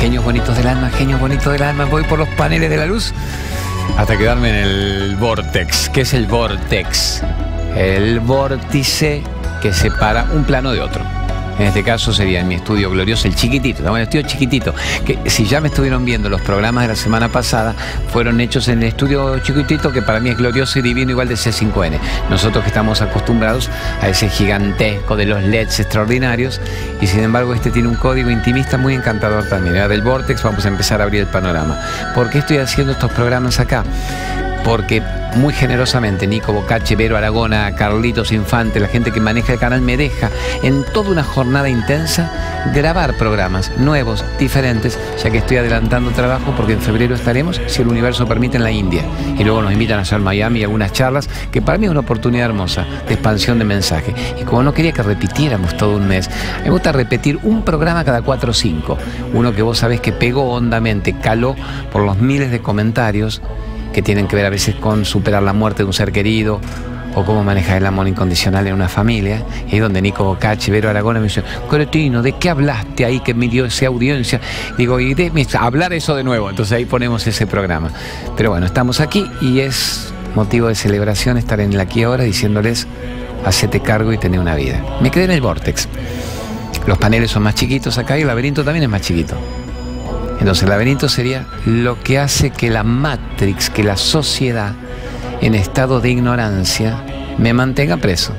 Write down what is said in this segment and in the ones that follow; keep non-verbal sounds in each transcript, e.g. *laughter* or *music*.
genios, bonitos del alma, genios bonitos del alma. Voy por los paneles de la luz hasta quedarme en el vortex. ¿Qué es el vortex? El vórtice que separa un plano de otro. En este caso sería en mi estudio glorioso, el chiquitito, en el estudio chiquitito, que si ya me estuvieron viendo los programas de la semana pasada, fueron hechos en el estudio chiquitito, que para mí es glorioso y divino, igual de C5N. Nosotros que estamos acostumbrados a ese gigantesco de los LEDs extraordinarios, y sin embargo este tiene un código intimista muy encantador también. Del Vortex vamos a empezar a abrir el panorama. ¿Por qué estoy haciendo estos programas acá? Porque muy generosamente Nico Bocache, Vero Aragona, Carlitos Infante, la gente que maneja el canal me deja en toda una jornada intensa grabar programas nuevos, diferentes, ya que estoy adelantando trabajo porque en febrero estaremos, si el universo permite, en la India. Y luego nos invitan a hacer Miami algunas charlas, que para mí es una oportunidad hermosa de expansión de mensaje. Y como no quería que repitiéramos todo un mes, me gusta repetir un programa cada cuatro o cinco. Uno que vos sabés que pegó hondamente, caló por los miles de comentarios que tienen que ver a veces con superar la muerte de un ser querido o cómo manejar el amor incondicional en una familia. Y donde Nico Bocachi, Vero Aragona me dice, Cretino, ¿de qué hablaste ahí que me dio esa audiencia? Digo, y de hablar eso de nuevo. Entonces ahí ponemos ese programa. Pero bueno, estamos aquí y es motivo de celebración estar en el aquí ahora diciéndoles, hacete cargo y tené una vida. Me quedé en el Vortex. Los paneles son más chiquitos acá y el laberinto también es más chiquito. Entonces el laberinto sería lo que hace que la Matrix, que la sociedad en estado de ignorancia me mantenga preso.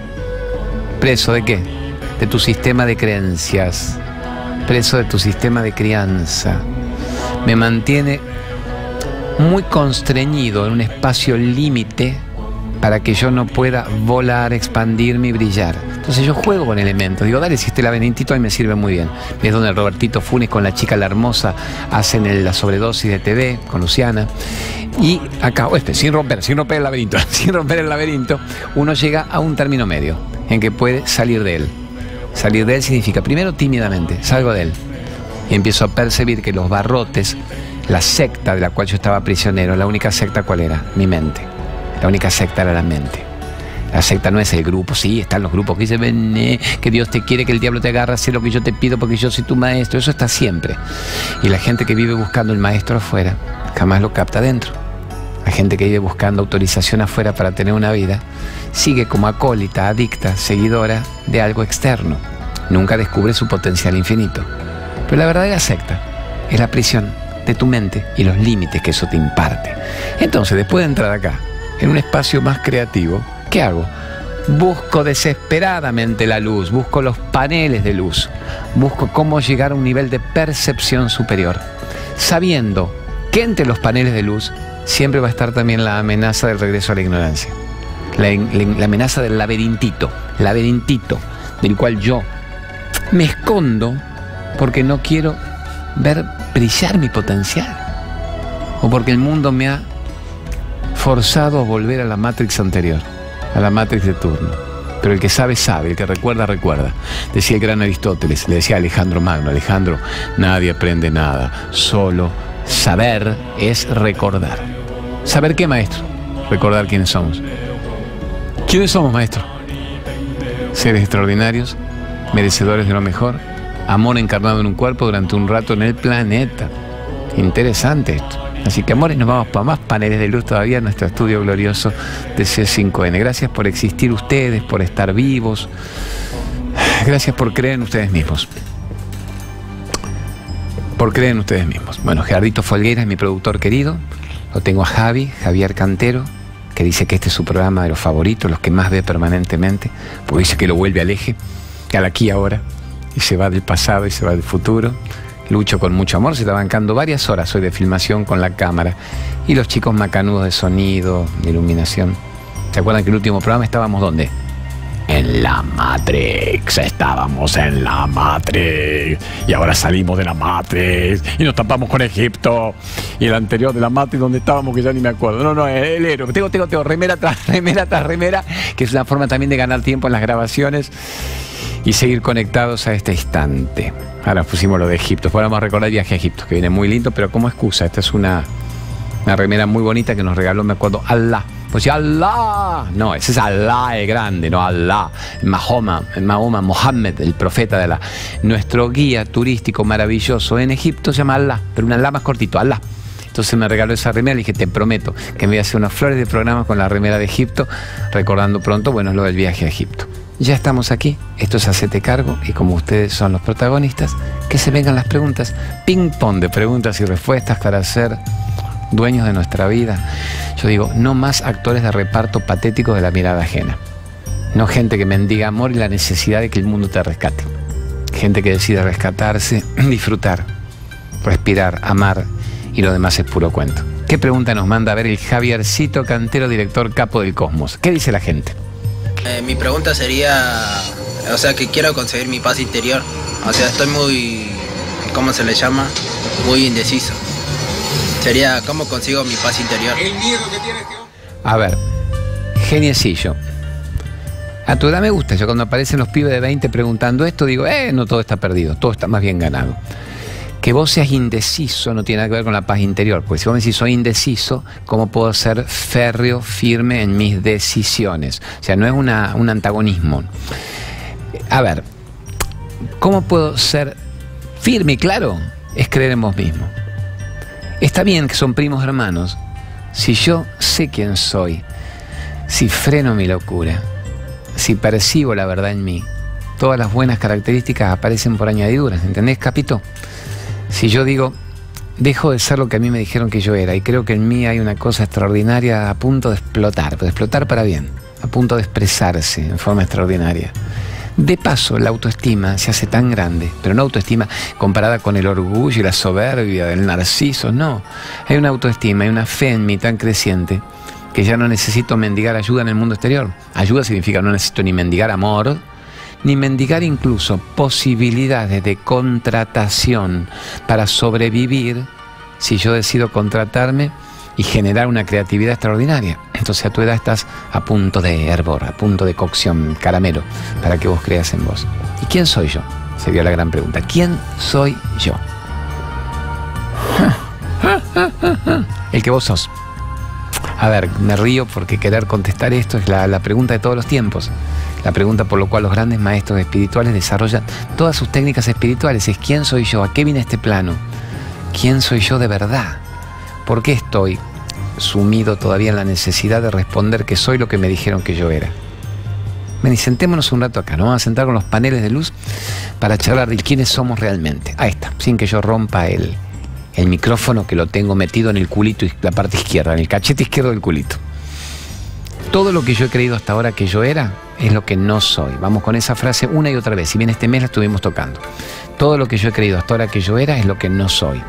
¿Preso de qué? De tu sistema de creencias, preso de tu sistema de crianza. Me mantiene muy constreñido en un espacio límite para que yo no pueda volar, expandirme y brillar. Entonces yo juego con elementos. Digo, dale, si este laberinto ahí me sirve muy bien. Es donde Robertito Funes con la chica La Hermosa hacen la sobredosis de TV con Luciana. Y acá, este, sin romper, sin romper el laberinto, *laughs* sin romper el laberinto, uno llega a un término medio en que puede salir de él. Salir de él significa, primero tímidamente, salgo de él. Y empiezo a percibir que los barrotes, la secta de la cual yo estaba prisionero, la única secta cuál era, mi mente. La única secta era la mente. La secta no es el grupo, sí, están los grupos que dicen, ven, eh, que Dios te quiere, que el diablo te agarra, sé lo que yo te pido porque yo soy tu maestro, eso está siempre. Y la gente que vive buscando el maestro afuera, jamás lo capta dentro. La gente que vive buscando autorización afuera para tener una vida, sigue como acólita, adicta, seguidora de algo externo. Nunca descubre su potencial infinito. Pero la verdadera secta es la prisión de tu mente y los límites que eso te imparte. Entonces, después de entrar acá, en un espacio más creativo, ¿qué hago? Busco desesperadamente la luz, busco los paneles de luz, busco cómo llegar a un nivel de percepción superior, sabiendo que entre los paneles de luz siempre va a estar también la amenaza del regreso a la ignorancia, la, amenaza del laberintito, laberintito, del cual yo me escondo porque no quiero ver brillar mi potencial, o porque el mundo me ha forzado a volver a la Matrix anterior, a la Matrix de turno. Pero el que sabe, sabe, el que recuerda, recuerda. Decía el gran Aristóteles, le decía Alejandro Magno, Alejandro, nadie aprende nada, solo saber es recordar. ¿Saber qué, maestro? Recordar quiénes somos. ¿Quiénes somos, maestro? Seres extraordinarios, merecedores de lo mejor, amor encarnado en un cuerpo durante un rato en el planeta. Interesante esto. Así que amores, nos vamos para más paneles de luz todavía en nuestro estudio glorioso de C5N. Gracias por existir ustedes, por estar vivos. Gracias por creer en ustedes mismos. Por creer en ustedes mismos. Bueno, Gerardito Folguera es mi productor querido. Lo tengo a Javi, Javier Cantero, que dice que este es su programa de los favoritos, los que más ve permanentemente, porque dice que lo vuelve al eje, al aquí ahora, y se va del pasado y se va del futuro. Lucho con mucho amor, se está bancando varias horas hoy de filmación con la cámara. Y los chicos macanudos de sonido, de iluminación. ¿Se acuerdan que el último programa estábamos dónde? En la Matrix, estábamos en la Matrix. Y ahora salimos de la Matrix y nos tapamos con Egipto. Y el anterior de la Matrix, donde estábamos, que ya ni me acuerdo. No, no, el héroe. Tengo, tengo, tengo, remera tras remera tras remera, que es una forma también de ganar tiempo en las grabaciones y seguir conectados a este instante. Ahora pusimos lo de Egipto. Ahora vamos a recordar el viaje a Egipto, que viene muy lindo, pero como excusa. Esta es una, una remera muy bonita que nos regaló, me acuerdo, Allah, Pues ya Allah. No, ese es Allah el grande, no Allah. Mahoma, Mahoma, Mohammed, el profeta de Allah. Nuestro guía turístico maravilloso en Egipto se llama Allah, pero un Allah más cortito, Allah. Entonces me regaló esa remera y dije, te prometo que me voy a hacer unas flores de programa con la remera de Egipto, recordando pronto, bueno, lo del viaje a Egipto. Ya estamos aquí, esto es Hacete Cargo y como ustedes son los protagonistas, que se vengan las preguntas, ping pong de preguntas y respuestas para ser dueños de nuestra vida. Yo digo, no más actores de reparto patéticos de la mirada ajena. No gente que mendiga amor y la necesidad de que el mundo te rescate. Gente que decide rescatarse, *clears throat* disfrutar, respirar, amar y lo demás es puro cuento. ¿Qué pregunta nos manda a ver el Javiercito Cantero, director capo del Cosmos? ¿Qué dice la gente? Eh, mi pregunta sería, o sea, que quiero conseguir mi paz interior. O sea, estoy muy, ¿cómo se le llama? Muy indeciso. Sería, ¿cómo consigo mi paz interior? El miedo que tienes que... A ver, geniecillo. A tu edad me gusta, yo cuando aparecen los pibes de 20 preguntando esto, digo, eh, no todo está perdido, todo está más bien ganado que vos seas indeciso no tiene nada que ver con la paz interior, porque si vos me decís soy indeciso, ¿cómo puedo ser férreo, firme en mis decisiones? O sea, no es un antagonismo. A ver, ¿cómo puedo ser firme y claro? Es creer en vos mismo. Está bien que son primos hermanos. Si yo sé quién soy, si freno mi locura, si percibo la verdad en mí, todas las buenas características aparecen por añadiduras, ¿entendés, Capito? Si yo digo, dejo de ser lo que a mí me dijeron que yo era y creo que en mí hay una cosa extraordinaria a punto de explotar, de explotar para bien, a punto de expresarse en forma extraordinaria. De paso, la autoestima se hace tan grande, pero no autoestima comparada con el orgullo y la soberbia del narciso, no. Hay una autoestima, hay una fe en mí tan creciente que ya no necesito mendigar ayuda en el mundo exterior. Ayuda significa no necesito ni mendigar amor, ni mendigar incluso posibilidades de contratación para sobrevivir si yo decido contratarme y generar una creatividad extraordinaria. Entonces a tu edad estás a punto de hervor, a punto de cocción, caramelo, para que vos creas en vos. ¿Y quién soy yo? Sería la gran pregunta. ¿Quién soy yo? El que vos sos. A ver, me río porque querer contestar esto es la, la pregunta de todos los tiempos. La pregunta por lo cual los grandes maestros espirituales desarrollan todas sus técnicas espirituales es ¿quién soy yo? ¿A qué viene este plano? ¿Quién soy yo de verdad? ¿Por qué estoy sumido todavía en la necesidad de responder que soy lo que me dijeron que yo era? Ven sentémonos un rato acá, nos vamos a sentar con los paneles de luz para charlar de quiénes somos realmente. Ahí está, sin que yo rompa el, el micrófono que lo tengo metido en el culito, y la parte izquierda, en el cachete izquierdo del culito. Todo lo que yo he creído hasta ahora que yo era es lo que no soy. Vamos con esa frase una y otra vez. Si bien este mes la estuvimos tocando. Todo lo que yo he creído hasta ahora que yo era es lo que no soy.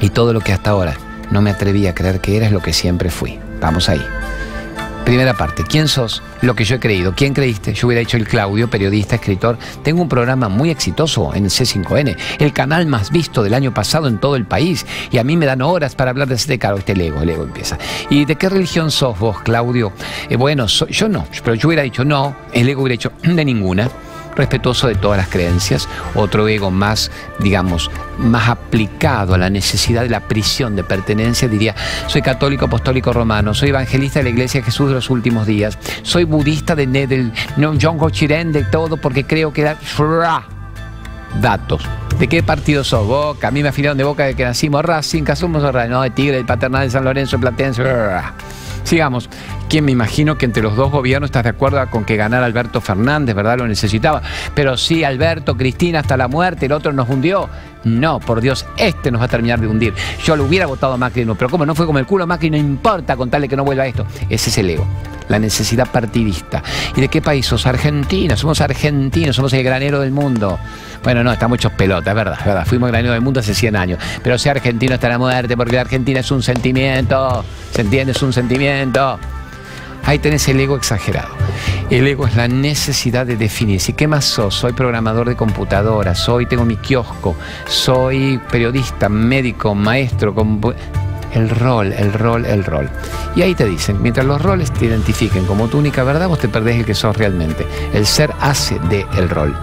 Y todo lo que hasta ahora no me atreví a creer que era es lo que siempre fui. Vamos ahí. Primera parte, ¿quién sos? Lo que yo he creído. ¿Quién creíste? Yo hubiera dicho el Claudio, periodista, escritor. Tengo un programa muy exitoso en C5N, el canal más visto del año pasado en todo el país. Y a mí me dan horas para hablar de este caro, este Lego, el Lego empieza. ¿Y de qué religión sos vos, Claudio? Eh, bueno, yo no, pero yo hubiera dicho no, el Ego hubiera dicho de ninguna respetuoso de todas las creencias, otro ego más, digamos, más aplicado a la necesidad de la prisión de pertenencia, diría, soy católico apostólico romano, soy evangelista de la Iglesia de Jesús de los últimos días, soy budista de Nedel, no, John Gochiren, de todo, porque creo que da... Datos. ¿De qué partido sos? Boca. A mí me afiliaron de Boca de que nacimos Racing, somos no, de Tigre, del Paternal de San Lorenzo, Platense. Sigamos. ¿Quién me imagino que entre los dos gobiernos estás de acuerdo con que ganara Alberto Fernández, ¿verdad? Lo necesitaba. Pero sí, Alberto, Cristina hasta la muerte, el otro nos hundió. No, por Dios, este nos va a terminar de hundir. Yo lo hubiera votado a Macri, no, pero como no fue como el culo Macri, no importa contarle que no vuelva esto. Ese es el ego, la necesidad partidista. ¿Y de qué país sos? Argentina, somos argentinos, somos el granero del mundo. Bueno, no, estamos hechos pelota, es verdad, verdad. Fuimos granero del mundo hace 100 años. Pero sea argentino hasta la muerte, porque la Argentina es un sentimiento. ¿Se entiende? Es un sentimiento. Ahí tenés el ego exagerado. El ego es la necesidad de definirse. ¿Qué más sos? Soy programador de computadora, soy, tengo mi kiosco, soy periodista, médico, maestro, el rol, el rol, el rol. Y ahí te dicen, mientras los roles te identifiquen como tu única verdad, vos te perdés el que sos realmente. El ser hace de el rol.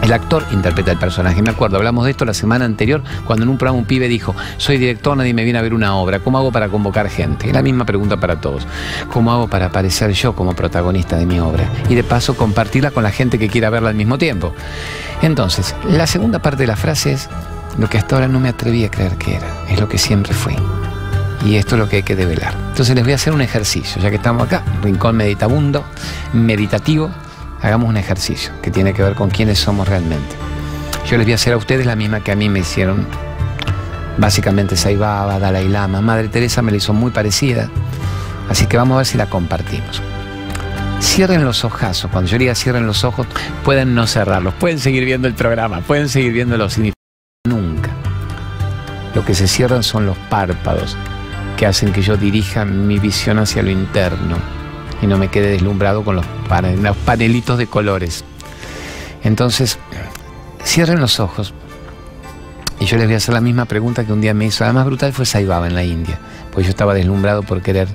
El actor interpreta el personaje. Me acuerdo, hablamos de esto la semana anterior, cuando en un programa un pibe dijo, soy director, nadie me viene a ver una obra. ¿Cómo hago para convocar gente? Es la misma pregunta para todos. ¿Cómo hago para aparecer yo como protagonista de mi obra? Y de paso compartirla con la gente que quiera verla al mismo tiempo. Entonces, la segunda parte de la frase es lo que hasta ahora no me atreví a creer que era. Es lo que siempre fui. Y esto es lo que hay que develar. Entonces les voy a hacer un ejercicio, ya que estamos acá, rincón meditabundo, meditativo hagamos un ejercicio que tiene que ver con quiénes somos realmente. Yo les voy a hacer a ustedes la misma que a mí me hicieron. Básicamente Saibaba, Dalai Lama, Madre Teresa me la hizo muy parecida. Así que vamos a ver si la compartimos. Cierren los ojazos. Cuando yo diga cierren los ojos, pueden no cerrarlos. Pueden seguir viendo el programa, pueden seguir viendo los Nunca. Lo que se cierran son los párpados que hacen que yo dirija mi visión hacia lo interno y no me quede deslumbrado con los, panelitos de colores. Entonces, cierren los ojos y yo les voy a hacer la misma pregunta que un día me hizo. La más brutal fue Saibaba en la India, pues yo estaba deslumbrado por querer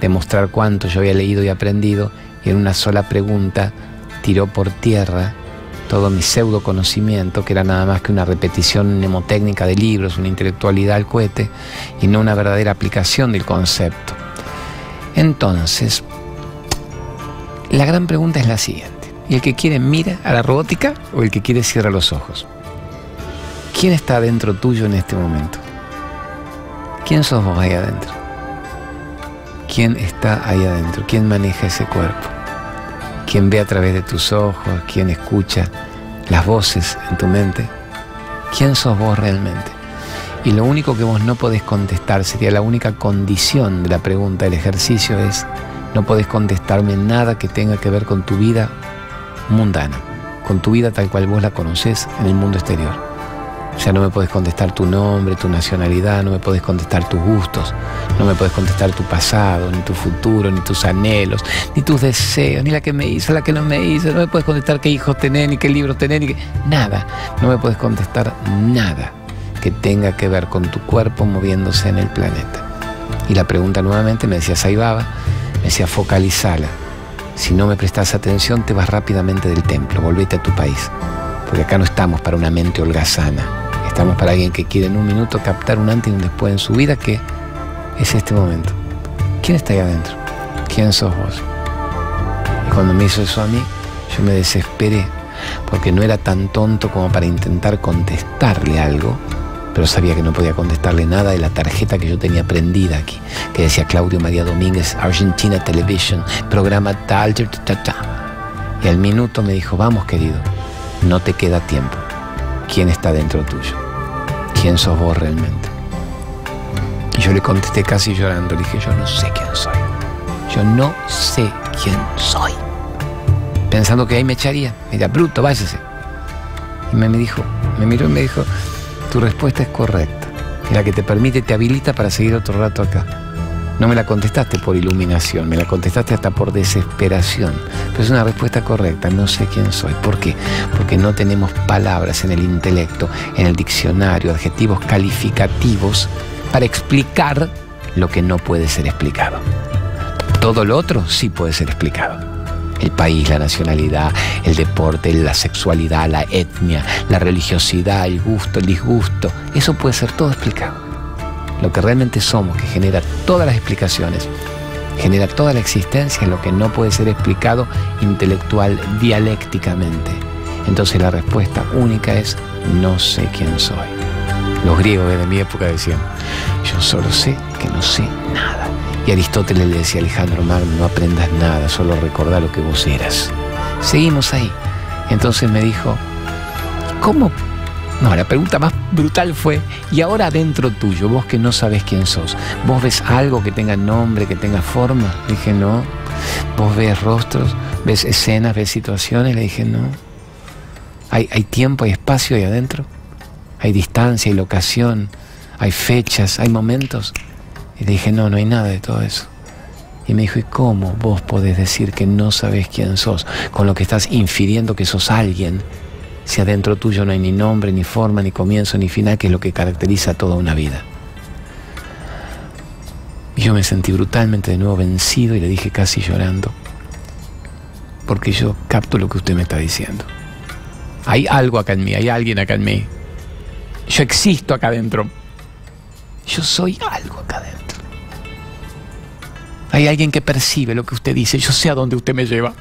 demostrar cuánto yo había leído y aprendido y en una sola pregunta tiró por tierra todo mi pseudo conocimiento, que era nada más que una repetición mnemotécnica de libros, una intelectualidad al cohete y no una verdadera aplicación del concepto. Entonces, la gran pregunta es la siguiente. ¿Y el que quiere mira a la robótica o el que quiere cierra los ojos? ¿Quién está dentro tuyo en este momento? ¿Quién sos vos ahí adentro? ¿Quién está ahí adentro? ¿Quién maneja ese cuerpo? ¿Quién ve a través de tus ojos? ¿Quién escucha las voces en tu mente? ¿Quién sos vos realmente? Y lo único que vos no podés contestar sería la única condición de la pregunta del ejercicio es no podés contestarme nada que tenga que ver con tu vida mundana, con tu vida tal cual vos la conocés en el mundo exterior. O sea, no me podés contestar tu nombre, tu nacionalidad, no me podés contestar tus gustos, no me podés contestar tu pasado, ni tu futuro, ni tus anhelos, ni tus deseos, ni la que me hizo, la que no me hizo, no me podés contestar qué hijos tenés, ni qué libros tenés, ni qué... Nada, no me podés contestar nada que tenga que ver con tu cuerpo moviéndose en el planeta. Y la pregunta nuevamente me decía Saibaba, me decía, focalizala. Si no me prestas atención, te vas rápidamente del templo, volvete a tu país. Porque acá no estamos para una mente holgazana. Estamos para alguien que quiere en un minuto captar un antes y un después en su vida, que es este momento. ¿Quién está ahí adentro? ¿Quién sos vos? Y cuando me hizo eso a mí, yo me desesperé, porque no era tan tonto como para intentar contestarle algo, pero sabía que no podía contestarle nada de la tarjeta que yo tenía prendida aquí, que decía Claudio María Domínguez, Argentina Television, programa tal, ta. Y al minuto me dijo, vamos querido, no te queda tiempo. ¿Quién está dentro tuyo? ¿Quién sos vos realmente? Y yo le contesté casi llorando, le dije, yo no sé quién soy. Yo no sé quién soy. Pensando que ahí me echaría. Mira, bruto, váyase. Y me, me dijo, me miró y me dijo, tu respuesta es correcta. La que te permite, te habilita para seguir otro rato acá. No me la contestaste por iluminación, me la contestaste hasta por desesperación. Pero es una respuesta correcta, no sé quién soy. ¿Por qué? Porque no tenemos palabras en el intelecto, en el diccionario, adjetivos calificativos para explicar lo que no puede ser explicado. Todo lo otro sí puede ser explicado el país, la nacionalidad, el deporte, la sexualidad, la etnia, la religiosidad, el gusto, el disgusto. Eso puede ser todo explicado. Lo que realmente somos, que genera todas las explicaciones, genera toda la existencia, es lo que no puede ser explicado intelectual, dialécticamente. Entonces la respuesta única es no sé quién soy. Los griegos de mi época decían, yo solo sé que no sé nada. Y Aristóteles le decía Alejandro Magno, no aprendas nada, solo recordá lo que vos eras. Seguimos ahí. Entonces me dijo, ¿cómo? No, la pregunta más brutal fue, ¿y ahora dentro tuyo, vos que no sabes quién sos, vos ves algo que tenga nombre, que tenga forma? Le dije, no. ¿Vos ves rostros, ves escenas, ves situaciones? Le dije, no. ¿Hay, hay tiempo, hay espacio ahí adentro? ¿Hay distancia, hay locación, hay fechas, hay momentos? Y dije, no, no hay nada de todo eso. Y me dijo, ¿y cómo vos podés decir que no sabes quién sos? Con lo que estás infiriendo que sos alguien, si adentro tuyo no hay ni nombre, ni forma, ni comienzo, ni final, que es lo que caracteriza toda una vida. Y yo me sentí brutalmente de nuevo vencido y le dije casi llorando, porque yo capto lo que usted me está diciendo. Hay algo acá en mí, hay alguien acá en mí. Yo existo acá adentro. Yo soy algo acá adentro. Hay alguien que percibe lo que usted dice. Yo sé a dónde usted me lleva.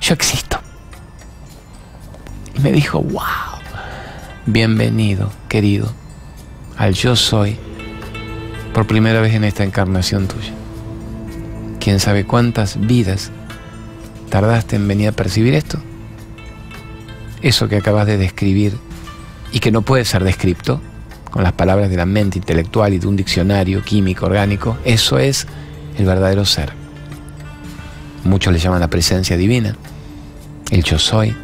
Yo existo. Y me dijo, wow, bienvenido, querido, al yo soy por primera vez en esta encarnación tuya. ¿Quién sabe cuántas vidas tardaste en venir a percibir esto? Eso que acabas de describir y que no puede ser descripto con las palabras de la mente intelectual y de un diccionario químico orgánico, eso es el verdadero ser. Muchos le llaman la presencia divina, el yo soy,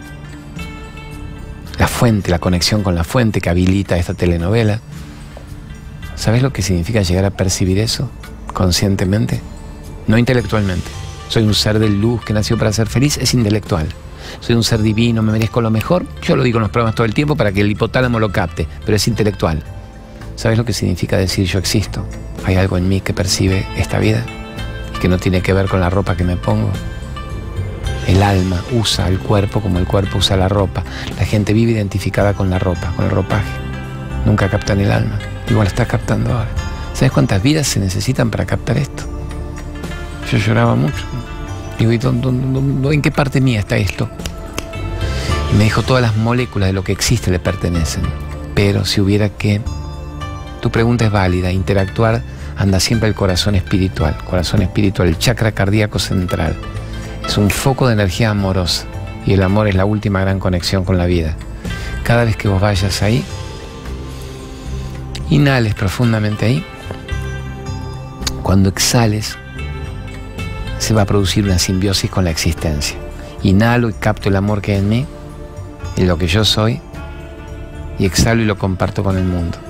la fuente, la conexión con la fuente que habilita esta telenovela. ¿Sabes lo que significa llegar a percibir eso conscientemente? No intelectualmente. Soy un ser de luz que nació para ser feliz, es intelectual. Soy un ser divino, me merezco lo mejor. Yo lo digo en los programas todo el tiempo para que el hipotálamo lo capte, pero es intelectual. ¿Sabes lo que significa decir yo existo? Hay algo en mí que percibe esta vida que no tiene que ver con la ropa que me pongo. El alma usa el cuerpo como el cuerpo usa la ropa. La gente vive identificada con la ropa, con el ropaje. Nunca captan el alma. Igual está captando ahora. ¿Sabes cuántas vidas se necesitan para captar esto? Yo lloraba mucho. Digo, ¿y en qué parte mía está esto? Y me dijo, todas las moléculas de lo que existe le pertenecen. Pero si hubiera que... Tu pregunta es válida. Interactuar anda siempre el corazón espiritual. Corazón espiritual, el chakra cardíaco central. Es un foco de energía amorosa. Y el amor es la última gran conexión con la vida. Cada vez que vos vayas ahí, inhales profundamente ahí. Cuando exhales, se va a producir una simbiosis con la existencia. Inhalo y capto el amor que hay en mí, en lo que yo soy, y exhalo y lo comparto con el mundo.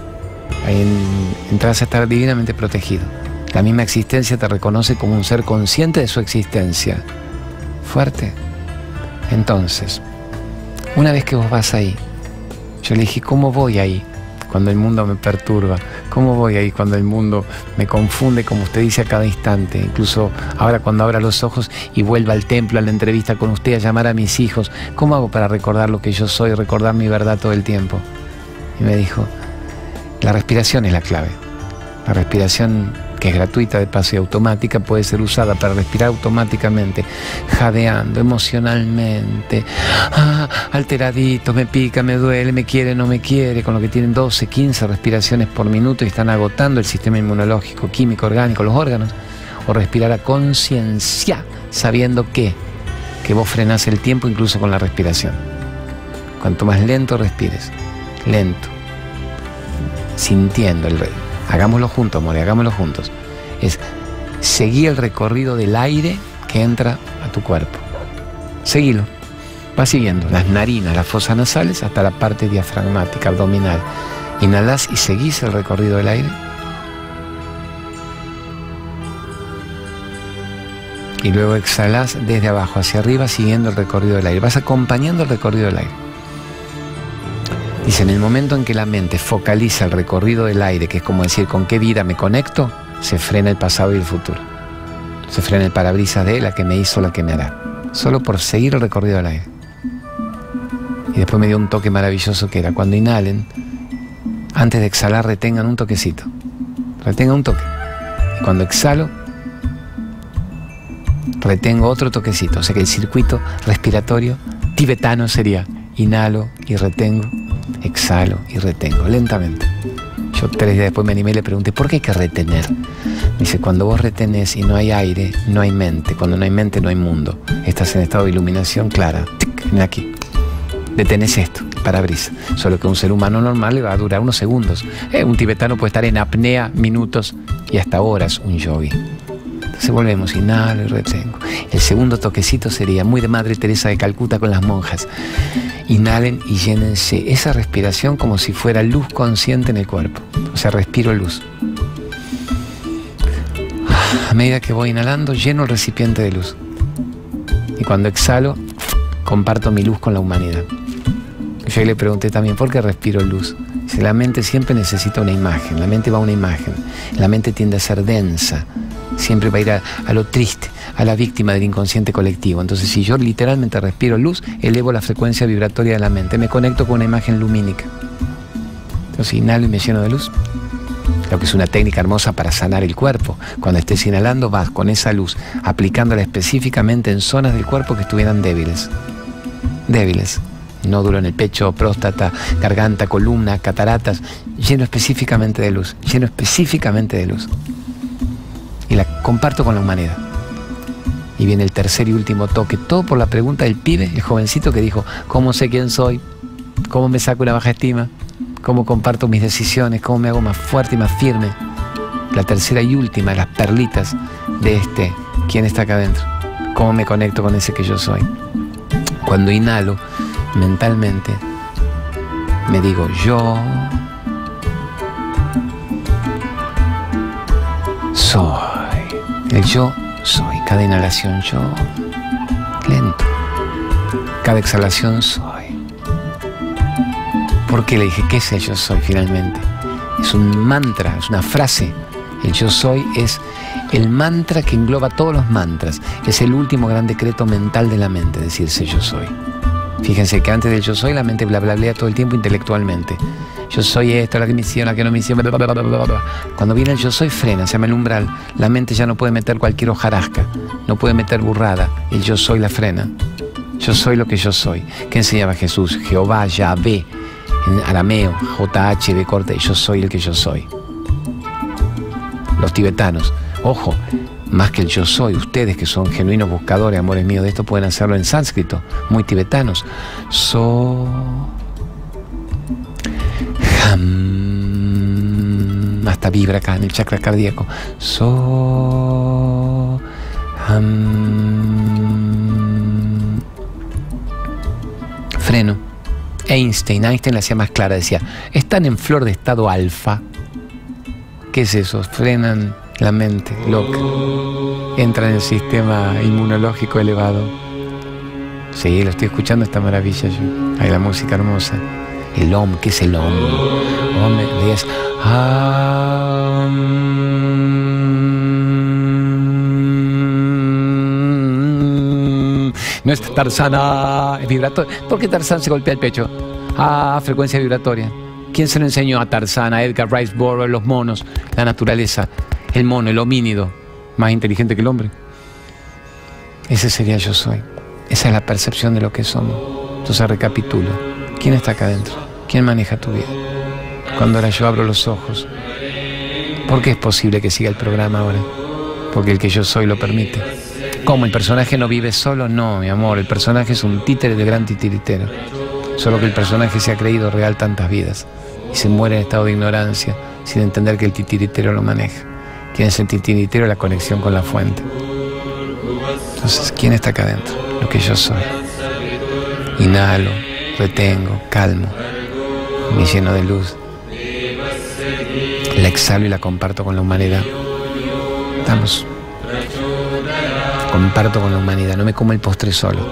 Ahí entras a estar divinamente protegido. La misma existencia te reconoce como un ser consciente de su existencia. Fuerte. Entonces, una vez que vos vas ahí, yo le dije, ¿cómo voy ahí? cuando el mundo me perturba? ¿Cómo voy ahí cuando el mundo me confunde, como usted dice, a cada instante? Incluso ahora cuando abra los ojos y vuelva al templo, a la entrevista con usted, a llamar a mis hijos, ¿cómo hago para recordar lo que yo soy, recordar mi verdad todo el tiempo? Y me dijo, la respiración es la clave. La respiración que es gratuita de paso y automática, puede ser usada para respirar automáticamente, jadeando emocionalmente, ah, alteradito, me pica, me duele, me quiere, no me quiere, con lo que tienen 12, 15 respiraciones por minuto y están agotando el sistema inmunológico, químico, orgánico, los órganos, o respirar a conciencia, sabiendo que, que vos frenás el tiempo incluso con la respiración. Cuanto más lento respires, lento, sintiendo el Hagámoslo juntos, amor, hagámoslo juntos. Es seguir el recorrido del aire que entra a tu cuerpo. Seguilo. Va siguiendo las narinas, las fosas nasales hasta la parte diafragmática, abdominal. Inhalás y seguís el recorrido del aire. Y luego exhalás desde abajo hacia arriba siguiendo el recorrido del aire. Vas acompañando el recorrido del aire. Dice, en el momento en que la mente focaliza el recorrido del aire, que es como decir con qué vida me conecto, se frena el pasado y el futuro. Se frena el parabrisas de la que me hizo, la que me hará. Solo por seguir el recorrido del aire. Y después me dio un toque maravilloso que era cuando inhalen, antes de exhalar retengan un toquecito. Retengan un toque. Y cuando exhalo, retengo otro toquecito. O sea que el circuito respiratorio tibetano sería inhalo y retengo, exhalo y retengo, lentamente. Yo tres días después me animé y le pregunté, ¿por qué hay que retener? dice, cuando vos retenés y no hay aire, no hay mente. Cuando no hay mente, no hay mundo. Estás en estado de iluminación clara. Tic, aquí. Detenés esto, parabrisas. Solo que un ser humano normal le va a durar unos segundos. Eh, un tibetano puede estar en apnea minutos y hasta horas un yogi. Entonces volvemos, inhalo y retengo. El segundo toquecito sería muy de Madre Teresa de Calcuta con las monjas. Inhalen y llénense esa respiración como si fuera luz consciente en el cuerpo. O sea, respiro luz. A medida que voy inhalando, lleno el recipiente de luz. Y cuando exhalo, comparto mi luz con la humanidad. Yo le pregunté también, ¿por qué respiro luz? Si la mente siempre necesita una imagen, la mente va a una imagen, la mente tiende a ser densa, siempre va a ir a, lo triste, a la víctima del inconsciente colectivo. Entonces, si yo literalmente respiro luz, elevo la frecuencia vibratoria de la mente, me conecto con una imagen lumínica. Entonces, inhalo y me lleno de luz. Lo que es una técnica hermosa para sanar el cuerpo. Cuando estés inhalando, vas con esa luz, aplicándola específicamente en zonas del cuerpo que estuvieran débiles. Débiles nódulo en el pecho, próstata, garganta, columna, cataratas, lleno específicamente de luz, lleno específicamente de luz. Y la comparto con la humanidad. Y viene el tercer y último toque, todo por la pregunta del pibe, el jovencito que dijo, ¿cómo sé quién soy? ¿Cómo me saco una baja estima? ¿Cómo comparto mis decisiones? ¿Cómo me hago más fuerte y más firme? La tercera y última, las perlitas de este, ¿quién está acá adentro? ¿Cómo me conecto con ese que yo soy? Cuando inhalo, mentalmente me digo yo soy. El yo soy. Cada inhalación yo. Lento. Cada exhalación soy. ¿Por qué le dije qué es el yo soy finalmente? Es un mantra, es una frase. El yo soy es el mantra que engloba todos los mantras. Es el último gran decreto mental de la mente, decirse yo soy. Fíjense que antes del yo soy, la mente bla bla bla todo el tiempo intelectualmente. Yo soy esto, la que me hicieron, la que no me hicieron, Cuando viene el yo soy, frena, se llama el umbral. La mente ya no puede meter cualquier hojarasca, no puede meter burrada. El yo soy la frena. Yo soy lo que yo soy. ¿Qué enseñaba Jesús? Jehová, Yahvé, en arameo, JH de corte, yo soy el que yo soy. Los tibetanos, ojo, más que el yo soy. Ustedes que son genuinos buscadores, amores míos, de esto pueden hacerlo en sánscrito, muy tibetanos. So. Hasta vibra acá en el chakra cardíaco. So. Freno. Einstein, Einstein la hacía más clara, decía, están en flor de estado alfa. ¿Qué es eso? Frenan la mente loca, entra en el sistema inmunológico elevado. Sí, lo estoy escuchando esta maravilla yo. Hay la música hermosa. El OM, ¿qué es el OM? OM es No es Tarzana, es vibratorio. ¿Por qué Tarzán se golpea el pecho? Ah, frecuencia vibratoria. ¿Quién se lo enseñó a Tarzán, a Edgar Rice Burroughs, los monos, la naturaleza? el mono, el homínido, más inteligente que el hombre. Ese sería yo soy. Esa es la percepción de lo que somos. Entonces recapitulo. ¿Quién está acá adentro? ¿Quién maneja tu vida? Cuando ahora yo abro los ojos. ¿Por qué es posible que siga el programa ahora? Porque el que yo soy lo permite. ¿Cómo? ¿El personaje no vive solo? No, mi amor. El personaje es un títere de gran titiritero. Solo que el personaje se ha creído real tantas vidas y se muere en estado de ignorancia sin entender que el titiritero lo maneja. ¿Quién es el titiritero? La conexión con la fuente. Entonces, ¿quién está acá adentro? Lo que yo soy. Inhalo, retengo, calmo, me lleno de luz. La exhalo y la comparto con la humanidad. Vamos. Comparto con la humanidad, no me como el postre solo.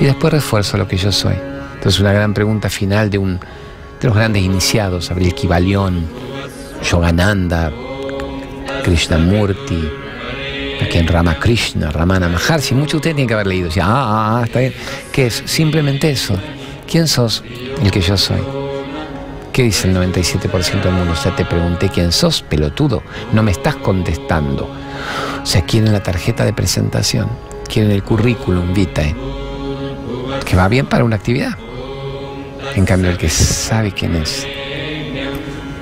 Y después refuerzo lo que yo soy. Entonces una gran pregunta final de un de los grandes iniciados, Abril Kibalión, Yogananda, Krishnamurti, aquí en Ramakrishna, Ramana Maharshi, muchos de ustedes tienen que haber leído. ah, ah, ah, está bien. ¿Qué es? Simplemente eso. ¿Quién sos? El que yo soy. ¿Qué dice el 97% del mundo? O sea, te pregunté quién sos, pelotudo. No me estás contestando. O sea, quieren la tarjeta de presentación, quieren el currículum vitae, que va bien para una actividad. En cambio, el que sabe quién es,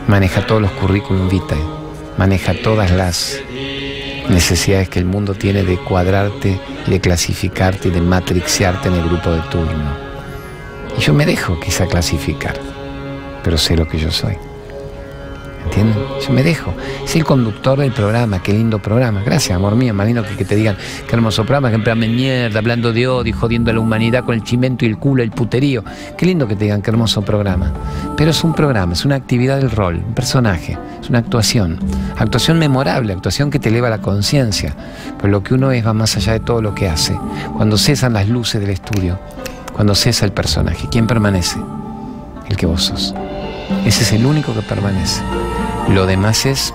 maneja todos los currículum vitae maneja todas las necesidades que el mundo tiene de cuadrarte de clasificarte y de matrixearte en el grupo de turno. Yo me dejo quizá clasificar, pero sé lo que yo soy. ¿Entienden? Yo me dejo. Es el conductor del programa, qué lindo programa. Gracias, amor mío, más que, te digan qué hermoso programa, que en mierda, hablando de odio, jodiendo a la humanidad con el chimento y el culo, el puterío. Qué lindo que te digan qué hermoso programa. Pero es un programa, es una actividad del rol, un personaje, es una actuación. Actuación memorable, actuación que te eleva la conciencia. Pero lo que uno es va más allá de todo lo que hace. Cuando cesan las luces del estudio, cuando cesa el personaje, ¿quién permanece? El que vos sos. Ese es el único que permanece. Lo demás es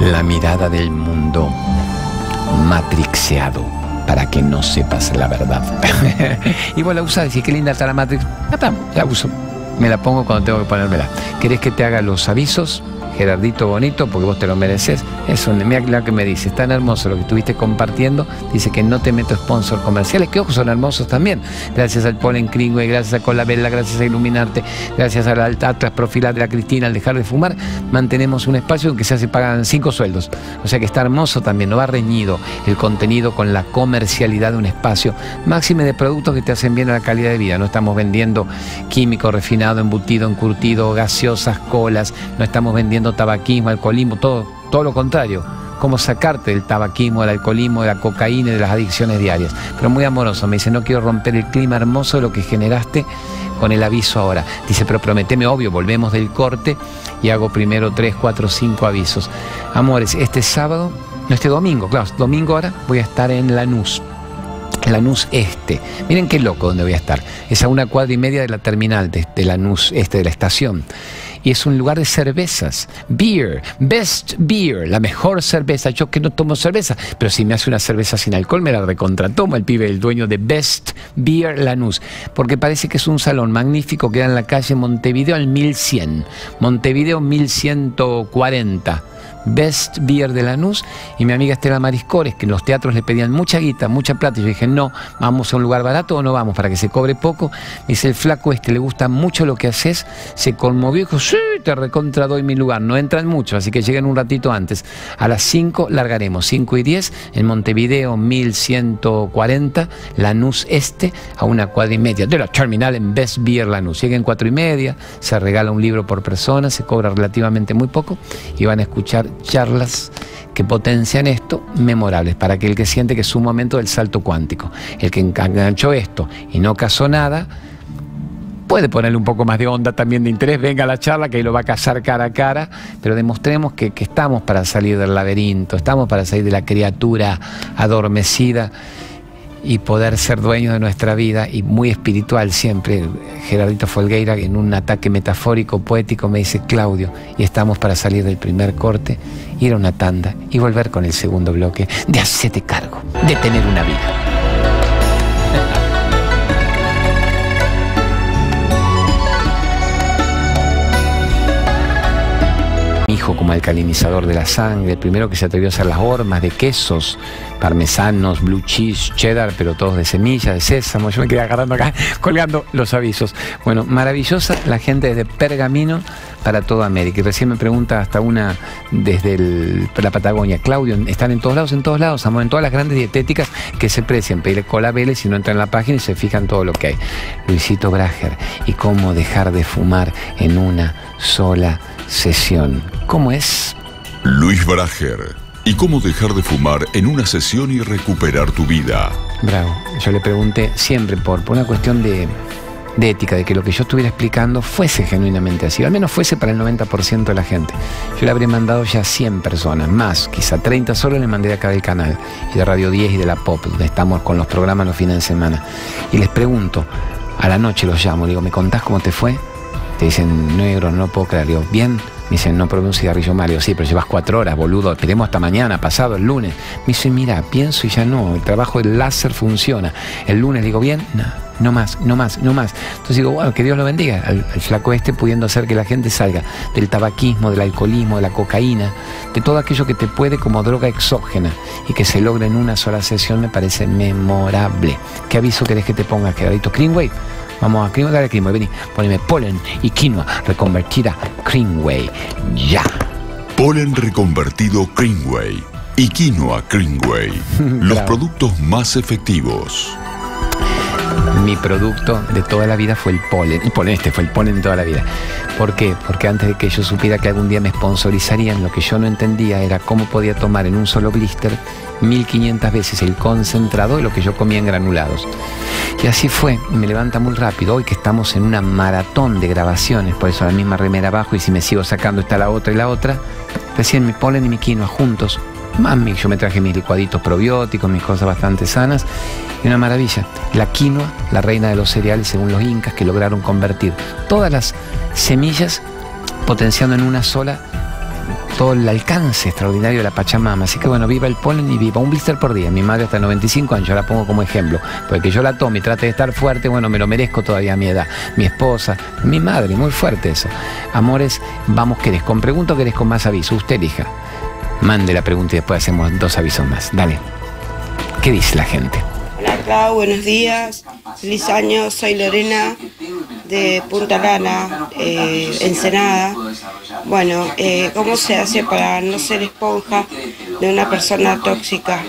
la mirada del mundo matrixeado para que no sepas la verdad. *laughs* y vos la usás, decís, qué linda está la Matrix. Ya está, la uso. Me la pongo cuando tengo que ponérmela. ¿Querés que te haga los avisos? Gerardito bonito, porque vos te lo mereces. Eso, mira lo que me dice, es tan hermoso lo que estuviste compartiendo. Dice que no te meto sponsor comerciales, que ojos son hermosos también. Gracias al Polen Kringway, gracias a Colabella, gracias a Iluminarte, gracias a la Atlas Profilar de la Cristina, al dejar de fumar, mantenemos un espacio que se hace pagan cinco sueldos. O sea que está hermoso también, no va reñido el contenido con la comercialidad de un espacio. Máxime de productos que te hacen bien a la calidad de vida. No estamos vendiendo químico refinado, embutido, encurtido, gaseosas, colas, no estamos vendiendo tabaquismo, alcoholismo, todo, todo lo contrario. Cómo sacarte del tabaquismo, del alcoholismo, de la cocaína y de las adicciones diarias. Pero muy amoroso, me dice, no quiero romper el clima hermoso de lo que generaste con el aviso ahora. Dice, pero prometeme, obvio, volvemos del corte y hago primero tres, cuatro, cinco avisos. Amores, este sábado, no este domingo, claro, domingo ahora voy a estar en Lanús. Lanús Este. Miren qué loco donde voy a estar. Es a una cuadra y media de la terminal de, de Lanús Este, de la estación y es un lugar de cervezas. Beer, best beer, la mejor cerveza. Yo que no tomo cerveza, pero si me hace una cerveza sin alcohol me la recontratomo el pibe, el dueño de Best Beer Lanús, porque parece que es un salón magnífico que da en la calle Montevideo al 1100, Montevideo 1140 Best Beer de Lanús y mi amiga Estela Mariscores, que en los teatros le pedían mucha guita, mucha plata. Y yo dije, no, vamos a un lugar barato o no vamos para que se cobre poco. dice, el flaco este le gusta mucho lo que haces. Se conmovió y dijo, sí, te recontra doy mi lugar. No entran mucho, así que lleguen un ratito antes. A las 5 largaremos, 5 y 10 en Montevideo 1140, Lanús Este, a una cuadra y media de la terminal en Best Beer Lanús. Lleguen 4 y media, se regala un libro por persona, se cobra relativamente muy poco y van a escuchar charlas que potencian esto memorables para aquel que siente que es un momento del salto cuántico. El que enganchó esto y no casó nada, puede ponerle un poco más de onda también de interés, venga a la charla que ahí lo va a casar cara a cara, pero demostremos que, que estamos para salir del laberinto, estamos para salir de la criatura adormecida y poder ser dueños de nuestra vida y muy espiritual siempre. Gerardito Folgueira en un ataque metafórico, poético, me dice, Claudio, y estamos para salir del primer corte, ir a una tanda y volver con el segundo bloque de hacerte cargo, de tener una vida. Hijo como alcalinizador de la sangre, el primero que se atrevió a hacer las hormas de quesos, parmesanos, blue cheese, cheddar, pero todos de semilla, de sésamo. Yo me quedé agarrando acá, *laughs* colgando los avisos. Bueno, maravillosa la gente desde Pergamino para toda América. Y recién me pregunta hasta una desde la Patagonia. Claudio, están en todos lados, en todos lados, en todas las grandes dietéticas que se precian. Pedirle cola Vélez si no entran en la página y se fijan todo lo que hay. Luisito Brager, y cómo dejar de fumar en una sola sesión. ¿Cómo es? Luis Brager. ¿Y cómo dejar de fumar en una sesión y recuperar tu vida? Bravo. Yo le pregunté siempre por, por una cuestión de, de ética, de que lo que yo estuviera explicando fuese genuinamente así, al menos fuese para el 90% de la gente. Yo le habría mandado ya 100 personas, más, quizá 30 solo le mandé de acá del canal, y de Radio 10 y de la Pop, donde estamos con los programas los fines de semana. Y les pregunto, a la noche los llamo, digo, ¿me contás cómo te fue? Dicen, negro, no puedo creer. Digo, bien. Me dicen, no probé un cigarrillo Mario. Sí, pero llevas cuatro horas, boludo. Esperemos hasta mañana, pasado, el lunes. Me dice, mira, pienso y ya no. El trabajo del láser funciona. El lunes digo, bien, no, no más, no más, no más. Entonces digo, bueno, que Dios lo bendiga al, flaco este pudiendo hacer que la gente salga del tabaquismo, del alcoholismo, de la cocaína, de todo aquello que te puede como droga exógena y que se logre en una sola sesión me parece memorable. ¿Qué aviso querés que te ponga, quedadito? Greenway? Vamos a dale Greenway, vení, poneme polen y quinoa reconvertida Greenway, ya. Polen reconvertido Greenway y quinoa Greenway, *laughs* los productos más efectivos. Mi producto de toda la vida fue el polen. El polen este fue el polen de toda la vida. ¿Por qué? Porque antes de que yo supiera que algún día me sponsorizarían, lo que yo no entendía era cómo podía tomar en un solo blister 1500 veces el concentrado de lo que yo comía en granulados. Y así fue, me levanta muy rápido. Hoy que estamos en una maratón de grabaciones, por eso la misma remera abajo y si me sigo sacando está la otra y la otra, recién mi polen y mi quinoa juntos. Mami, yo me traje mis licuaditos probióticos, mis cosas bastante sanas. Y una maravilla, la quinoa, la reina de los cereales según los incas que lograron convertir todas las semillas potenciando en una sola todo el alcance extraordinario de la Pachamama. Así que bueno, viva el polen y viva un blister por día. Mi madre hasta 95 años, yo la pongo como ejemplo. Porque yo la tome y trate de estar fuerte, bueno, me lo merezco todavía a mi edad. Mi esposa, mi madre, muy fuerte eso. Amores, vamos, ¿querés con pregunta o querés con más aviso? Usted elija. Mande la pregunta y después hacemos dos avisos más. Dale. ¿Qué dice la gente? Hola Clau, buenos días. Feliz año, soy Lorena de Punta Lana, eh, Ensenada. Bueno, eh, ¿cómo se hace para no ser esponja de una persona tóxica?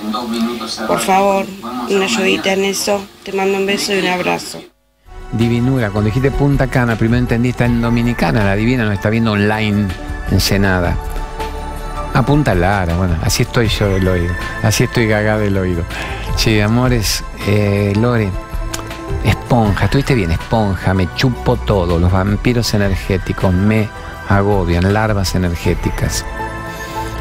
Por favor, una ayudita en eso. Te mando un beso y un abrazo. Divinura, cuando dijiste Punta Cana, primero entendí está en Dominicana, la divina nos está viendo online, Ensenada. A Punta Lara, bueno, así estoy yo del oído, así estoy gaga del oído. Sí, amores, eh, Lore, esponja, estuviste bien, esponja, me chupo todo, los vampiros energéticos me agobian, larvas energéticas.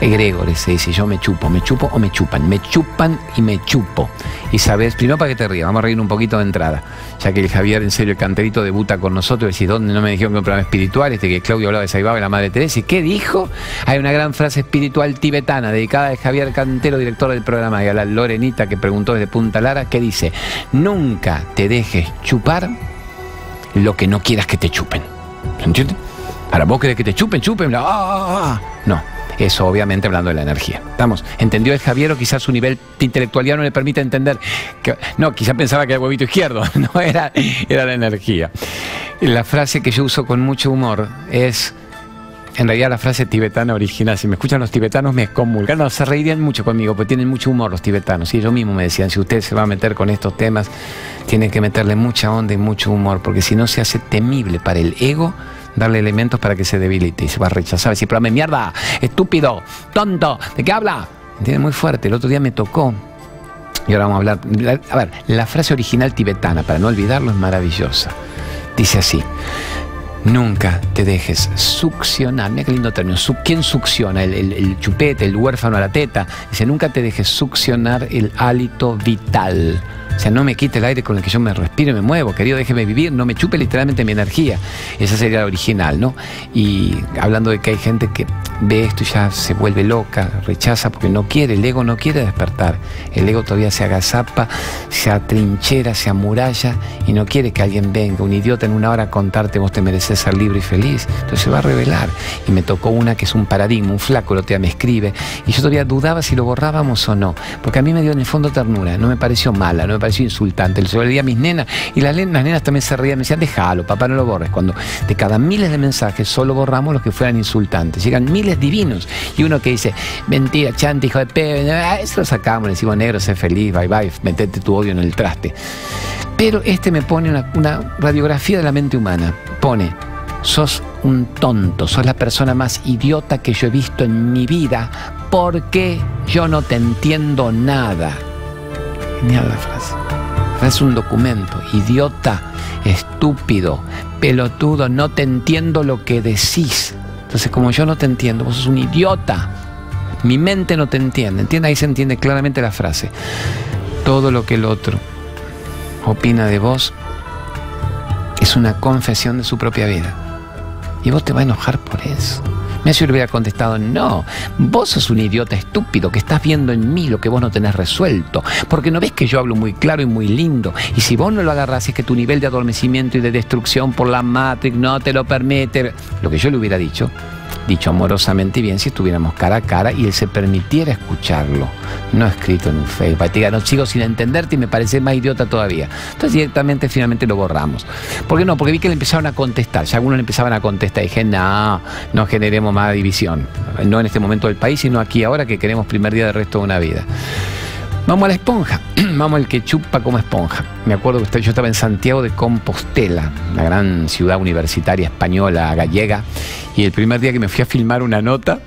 Egregores se dice, yo me chupo, me chupo o me chupan, me chupan y me chupo. Y sabes, primero para que te rías, vamos a reír un poquito de entrada, ya que el Javier, en serio, el canterito debuta con nosotros, decís, ¿dónde no me dijeron que un programa espiritual? Este que Claudio hablaba de Saibaba y la Madre Teresa, ¿y qué dijo? Hay una gran frase espiritual tibetana dedicada a Javier Cantero, director del programa, y a la Lorenita que preguntó desde Punta Lara, que dice, nunca te dejes chupar lo que no quieras que te chupen. ¿Entiendes? Ahora vos querés que te chupen, chupen, bla, ah, ah, ah. no. Eso obviamente hablando de la energía. ¿Estamos? ¿Entendió el Javier o quizás su nivel intelectual no le permite entender? Que, no, quizás pensaba que era huevito izquierdo, *laughs* no, era, era la energía. La frase que yo uso con mucho humor es, en realidad la frase tibetana original, si me escuchan los tibetanos me excomulgan, no, se reirían mucho conmigo, porque tienen mucho humor los tibetanos, y ellos mismos me decían, si usted se va a meter con estos temas, tiene que meterle mucha onda y mucho humor, porque si no se hace temible para el ego, darle elementos para que se debilite y se va a rechazar. Decir, pero me mierda, estúpido, tonto, ¿de qué habla? Entiende muy fuerte. El otro día me tocó. Y ahora vamos a hablar. A ver, la frase original tibetana, para no olvidarlo, es maravillosa. Dice así. Nunca te dejes succionar. Mira qué lindo término. ¿Quién succiona? El, el, chupete, el huérfano a la teta. Dice, nunca te dejes succionar el hálito vital o sea, no me quite el aire con el que yo me respiro y me muevo, querido, déjeme vivir, no me chupe literalmente mi energía. Esa sería la original, ¿no? Y hablando de que hay gente que ve esto y ya se vuelve loca, rechaza porque no quiere, el ego no quiere despertar. El ego todavía se agazapa, se atrinchera, se amuralla y no quiere que alguien venga, un idiota en una hora a contarte vos te mereces ser libre y feliz. Entonces se va a revelar. Y me tocó una que es un paradigma, un flaco, lo te me escribe. Y yo todavía dudaba si lo borrábamos o no, porque a mí me dio en el fondo ternura, no me pareció mala, no me pareció insultante. Le solía a mis nenas y las, nenas también se reían, me decían, déjalo, papá, no lo borres. Cuando de cada miles de mensajes solo borramos los que fueran insultantes. Llegan miles divinos y uno que dice, mentira, chante, hijo de pe, ah, eso lo sacamos, le decimos, negro, sé feliz, bye bye, metete tu odio en el traste. Pero este me pone una, una radiografía de la mente humana. Pone, sos un tonto, sos la persona más idiota que yo he visto en mi vida porque yo no te entiendo nada. Genial la frase. Es un documento. Idiota, estúpido, pelotudo, no te entiendo lo que decís. Entonces, como yo no te entiendo, vos sos un idiota. Mi mente no te entiende. ¿Entiende? Ahí se entiende claramente la frase. Todo lo que el otro opina de vos es una confesión de su propia vida. Y vos te vas a enojar por eso. Messi hubiera contestado, no, vos sos un idiota estúpido que estás viendo en mí lo que vos no tenés resuelto, porque no ves que yo hablo muy claro y muy lindo, y si vos no lo agarrás es que tu nivel de adormecimiento y de destrucción por la Matrix no te lo permite. Lo que yo le hubiera dicho, dicho amorosamente y bien si estuviéramos cara a cara y él se permitiera escucharlo, no escrito en un Facebook. Diga, no sigo sin entenderte y me parece más idiota todavía. Entonces directamente finalmente lo borramos. ¿Por qué no? Porque vi que le empezaron a contestar, ya algunos le empezaban a contestar y dije, no, no generemos más división, no en este momento del país, sino aquí ahora que queremos primer día del resto de una vida. Vamos a la esponja, *clears throat* vamos al que chupa como esponja. Me acuerdo que yo estaba en Santiago de Compostela, la gran ciudad universitaria española, gallega, y el primer día que me fui a filmar una nota,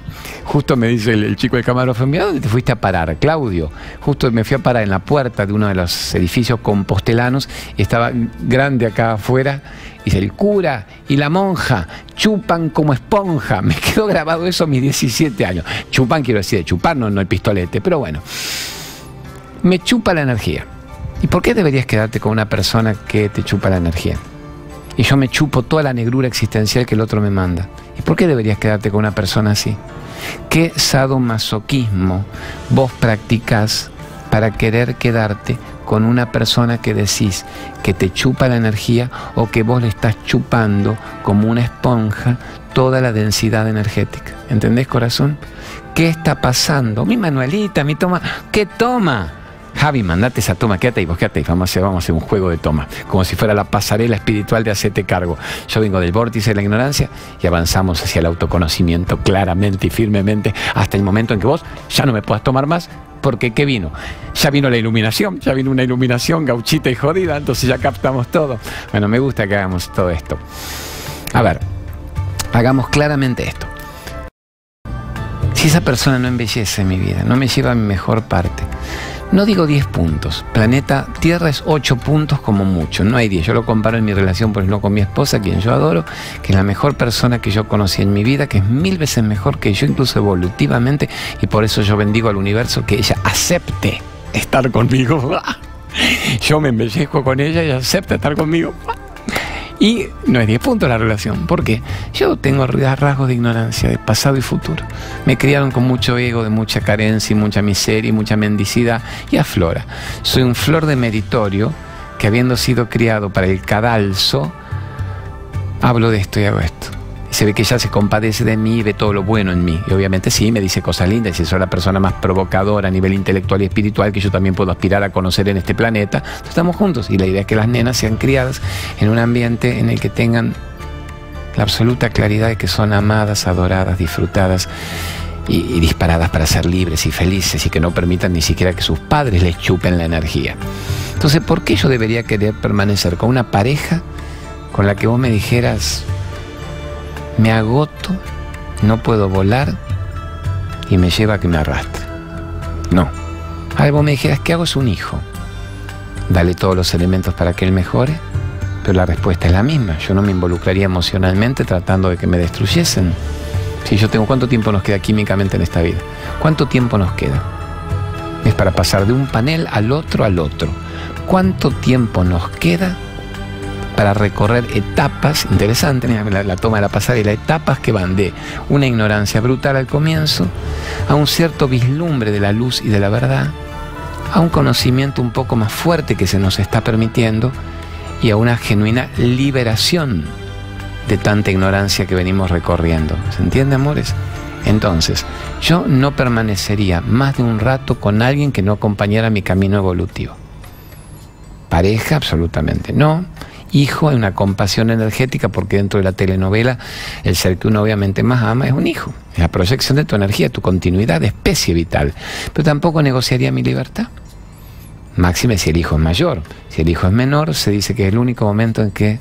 justo me dice el, chico del camarógrafo, ¿dónde te fuiste a parar? Claudio, justo me fui a parar en la puerta de uno de los edificios compostelanos, y estaba grande acá afuera, dice, el cura y la monja chupan como esponja. *laughs* Me quedó grabado eso a mis 17 años. Chupan, quiero decir, de chupar, no, no el pistolete, pero bueno me chupa la energía. ¿Y por qué deberías quedarte con una persona que te chupa la energía? Y yo me chupo toda la negrura existencial que el otro me manda. ¿Y por qué deberías quedarte con una persona así? ¿Qué sadomasoquismo vos practicás para querer quedarte con una persona que decís que te chupa la energía o que vos le estás chupando como una esponja toda la densidad energética? ¿Entendés, corazón? ¿Qué está pasando? Mi Manuelita, mi toma. ¿Qué toma? Javi, mandate esa toma, quédate ahí, vos quédate ahí, vamos a, hacer, vamos a hacer un juego de toma, como si fuera la pasarela espiritual de hacerte cargo. Yo vengo del vórtice de la ignorancia y avanzamos hacia el autoconocimiento claramente y firmemente hasta el momento en que vos ya no me puedas tomar más, porque ¿qué vino? Ya vino la iluminación, ya vino una iluminación gauchita y jodida, entonces ya captamos todo. Bueno, me gusta que hagamos todo esto. A ver, hagamos claramente esto. Si esa persona no embellece mi vida, no me lleva a mi mejor parte, no digo 10 puntos. Planeta Tierra es 8 puntos como mucho. No hay 10. Yo lo comparo en mi relación, por ejemplo, con mi esposa, quien yo adoro, que es la mejor persona que yo conocí en mi vida, que es mil veces mejor que yo, incluso evolutivamente. Y por eso yo bendigo al universo que ella acepte estar conmigo. *laughs* Yo me embellezco con ella y acepta estar conmigo. Y no es 10 puntos la relación. ¿Por qué? Yo tengo rasgos de ignorancia, de pasado y futuro. Me criaron con mucho ego, de mucha carencia y mucha miseria y mucha mendicidad. Y aflora. Soy un flor de meritorio que habiendo sido criado para el cadalso, hablo de esto y hago esto se ve que ella se compadece de mí y ve todo lo bueno en mí. Y obviamente sí, me dice cosas lindas y soy la persona más provocadora a nivel intelectual y espiritual que yo también puedo aspirar a conocer en este planeta. estamos juntos y la idea es que las nenas sean criadas en un ambiente en el que tengan la absoluta claridad de que son amadas, adoradas, disfrutadas y, disparadas para ser libres y felices y que no permitan ni siquiera que sus padres les chupen la energía. Entonces, ¿por qué yo debería querer permanecer con una pareja con la que vos me dijeras, me agoto, no puedo volar y me lleva a que me arrastre. No. Algo me dijeras, ¿qué hago? Es un hijo. Dale todos los elementos para que él mejore, pero la respuesta es la misma. Yo no me involucraría emocionalmente tratando de que me destruyesen. Si yo tengo, ¿cuánto tiempo nos queda químicamente en esta vida? ¿Cuánto tiempo nos queda? Es para pasar de un panel al otro al otro. ¿Cuánto tiempo nos queda para recorrer etapas, interesantes, la, la toma de la pasarela, etapas que van de una ignorancia brutal al comienzo, a un cierto vislumbre de la luz y de la verdad, a un conocimiento un poco más fuerte que se nos está permitiendo y a una genuina liberación de tanta ignorancia que venimos recorriendo. ¿Se entiende, amores? Entonces, yo no permanecería más de un rato con alguien que no acompañara mi camino evolutivo. Pareja, absolutamente no hijo, hay una compasión energética, porque dentro de la telenovela el ser que uno obviamente más ama es un hijo, es la proyección de tu energía, tu continuidad de especie vital. Pero tampoco negociaría mi libertad. Máxime si el hijo es mayor. Si el hijo es menor, se dice que es el único momento en que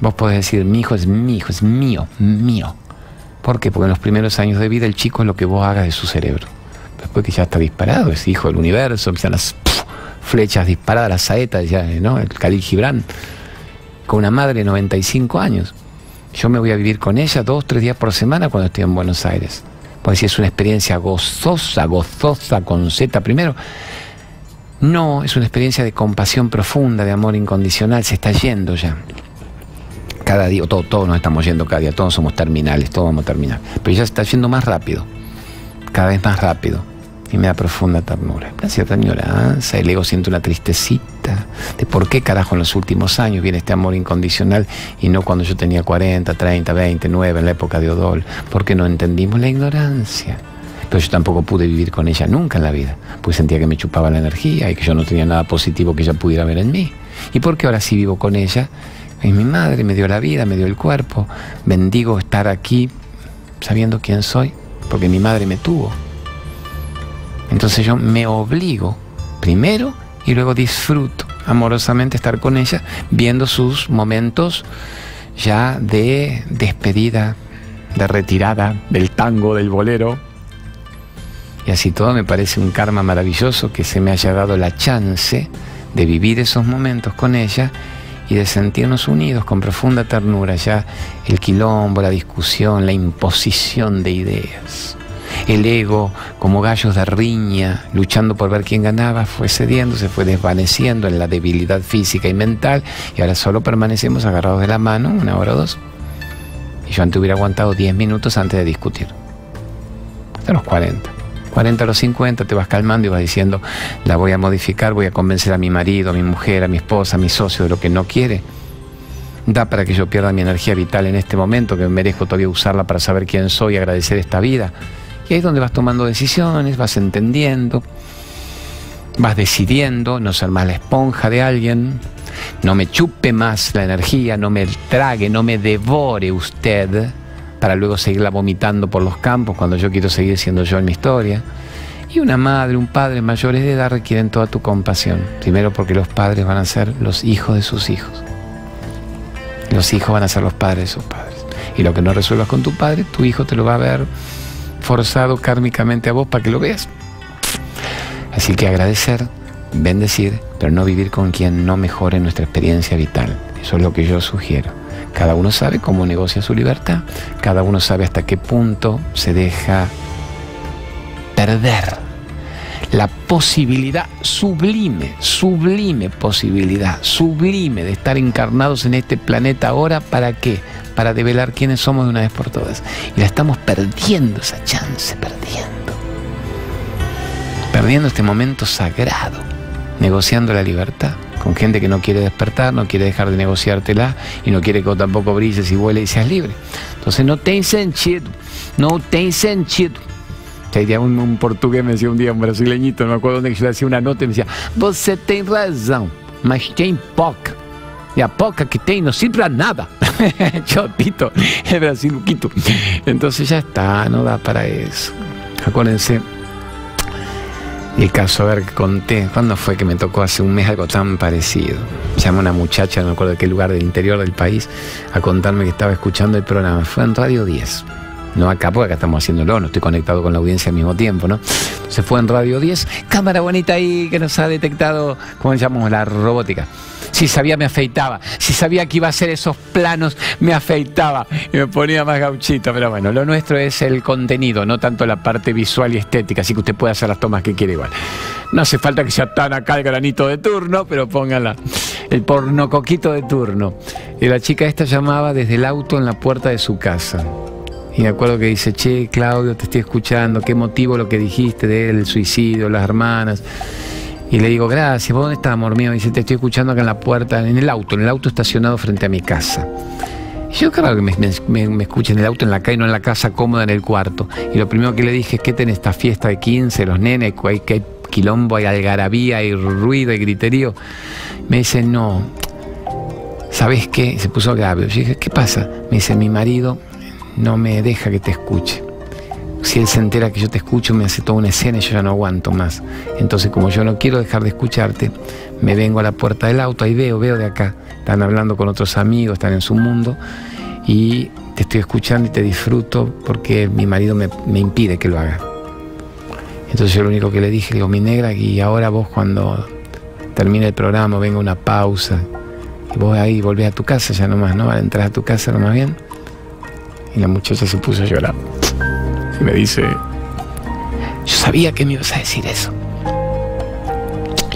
vos podés decir, mi hijo es mi hijo, es mío, mío. ¿Por qué? Porque en los primeros años de vida el chico es lo que vos hagas de su cerebro. Después que ya está disparado, es hijo del universo, empiezan las flechas disparadas, las saetas, ya, ¿no? el Khalil Gibran, con una madre de 95 años. Yo me voy a vivir con ella dos, tres días por semana cuando estoy en Buenos Aires. Pues si es una experiencia gozosa, gozosa con Z primero. No, es una experiencia de compasión profunda, de amor incondicional, se está yendo ya. Cada día, todos, todos nos estamos yendo cada día, todos somos terminales, todos vamos a terminar. Pero ya se está yendo más rápido, cada vez más rápido y me da profunda ternura. Una cierta añoranza, el ego siente una tristecita de por qué carajo en los últimos años viene este amor incondicional y no cuando yo tenía 40, 30, 20, 9 en la época de Odol, porque no entendimos la ignorancia. Pero yo tampoco pude vivir con ella nunca en la vida, pues sentía que me chupaba la energía y que yo no tenía nada positivo que ella pudiera ver en mí. ¿Y porque ahora sí vivo con ella? Es mi madre, me dio la vida, me dio el cuerpo. Bendigo estar aquí sabiendo quién soy, porque mi madre me tuvo. Entonces yo me obligo primero y luego disfruto amorosamente estar con ella, viendo sus momentos ya de despedida, de retirada del tango, del bolero. Y así todo me parece un karma maravilloso que se me haya dado la chance de vivir esos momentos con ella y de sentirnos unidos con profunda ternura, ya el quilombo, la discusión, la imposición de ideas. El ego, como gallos de riña, luchando por ver quién ganaba, fue cediendo, se fue desvaneciendo en la debilidad física y mental, y ahora solo permanecemos agarrados de la mano una hora o dos. Y yo antes hubiera aguantado diez minutos antes de discutir. hasta los 40. 40 a los 50 te vas calmando y vas diciendo, la voy a modificar, voy a convencer a mi marido, a mi mujer, a mi esposa, a mi socio de lo que no quiere. Da para que yo pierda mi energía vital en este momento, que merezco todavía usarla para saber quién soy y agradecer esta vida. Y ahí es donde vas tomando decisiones, vas entendiendo, vas decidiendo no ser más la esponja de alguien, no me chupe más la energía, no me trague, no me devore usted para luego seguirla vomitando por los campos cuando yo quiero seguir siendo yo en mi historia. Y una madre, un padre mayores de edad requieren toda tu compasión. Primero porque los padres van a ser los hijos de sus hijos. Los hijos van a ser los padres de sus padres. Y lo que no resuelvas con tu padre, tu hijo te lo va a ver forzado kármicamente a vos para que lo veas. Así que agradecer, bendecir, pero no vivir con quien no mejore nuestra experiencia vital. Eso es lo que yo sugiero. Cada uno sabe cómo negocia su libertad, cada uno sabe hasta qué punto se deja perder la posibilidad sublime, sublime posibilidad, sublime de estar encarnados en este planeta ahora, ¿para qué? Para develar quiénes somos de una vez por todas. Y la estamos perdiendo esa chance, perdiendo. Perdiendo este momento sagrado, negociando la libertad con gente que no quiere despertar, no quiere dejar de negociártela y no quiere que tampoco brilles y vueles y seas libre. Entonces no tiene sentido, no tiene sentido. Un, un portugués me decía un día, un brasileñito, no me acuerdo dónde, yo le hacía una nota y me decía, você tem razão, mas tem poca. Y a poca que tem no sirve a nada. *laughs* Chotito, el Brasil quito. Entonces ya está, no da para eso. Acuérdense, y el caso, a ver, conté, ¿cuándo fue que me tocó hace un mes algo tan parecido? Llama una muchacha, no me acuerdo de qué lugar del interior del país, a contarme que estaba escuchando el programa. Fue en Radio 10. No acá, porque acá estamos haciéndolo, no estoy conectado con la audiencia al mismo tiempo, ¿no? Se fue en Radio 10, cámara bonita ahí que nos ha detectado, ¿cómo llamamos? La robótica. Si sabía, me afeitaba. Si sabía que iba a hacer esos planos, me afeitaba y me ponía más gauchito. Pero bueno, lo nuestro es el contenido, no tanto la parte visual y estética. Así que usted puede hacer las tomas que quiere igual. No hace falta que sea tan acá el granito de turno, pero póngala. El porno coquito de turno. Y la chica esta llamaba desde el auto en la puerta de su casa. Y me acuerdo que dice, che, Claudio, te estoy escuchando, qué motivo lo que dijiste de él, el suicidio, las hermanas. Y le digo, gracias, ¿vos dónde estás, amor mío? Y dice, te estoy escuchando acá en la puerta, en el auto, en el auto estacionado frente a mi casa. Y yo, claro que me, me, me escuchen en el auto en la calle, no en la casa cómoda en el cuarto. Y lo primero que le dije es, ¿qué tenés esta fiesta de 15, los nenes, hay, que hay quilombo, hay algarabía, hay ruido, hay griterío? Me dice, no, ¿sabes qué? Se puso grave. Yo dije, ¿qué pasa? Me dice, mi marido no me deja que te escuche si él se entera que yo te escucho, me hace toda una escena y yo ya no aguanto más. Entonces, como yo no quiero dejar de escucharte, me vengo a la puerta del auto y veo, veo de acá. Están hablando con otros amigos, están en su mundo y te estoy escuchando y te disfruto porque mi marido me, impide que lo haga. Entonces yo lo único que le dije, digo, mi negra, y ahora vos cuando termine el programa, venga una pausa, y vos ahí volvés a tu casa ya nomás, ¿no? Entras a tu casa nomás bien. Y la muchacha se puso a llorar me dice, yo sabía que me ibas a decir eso.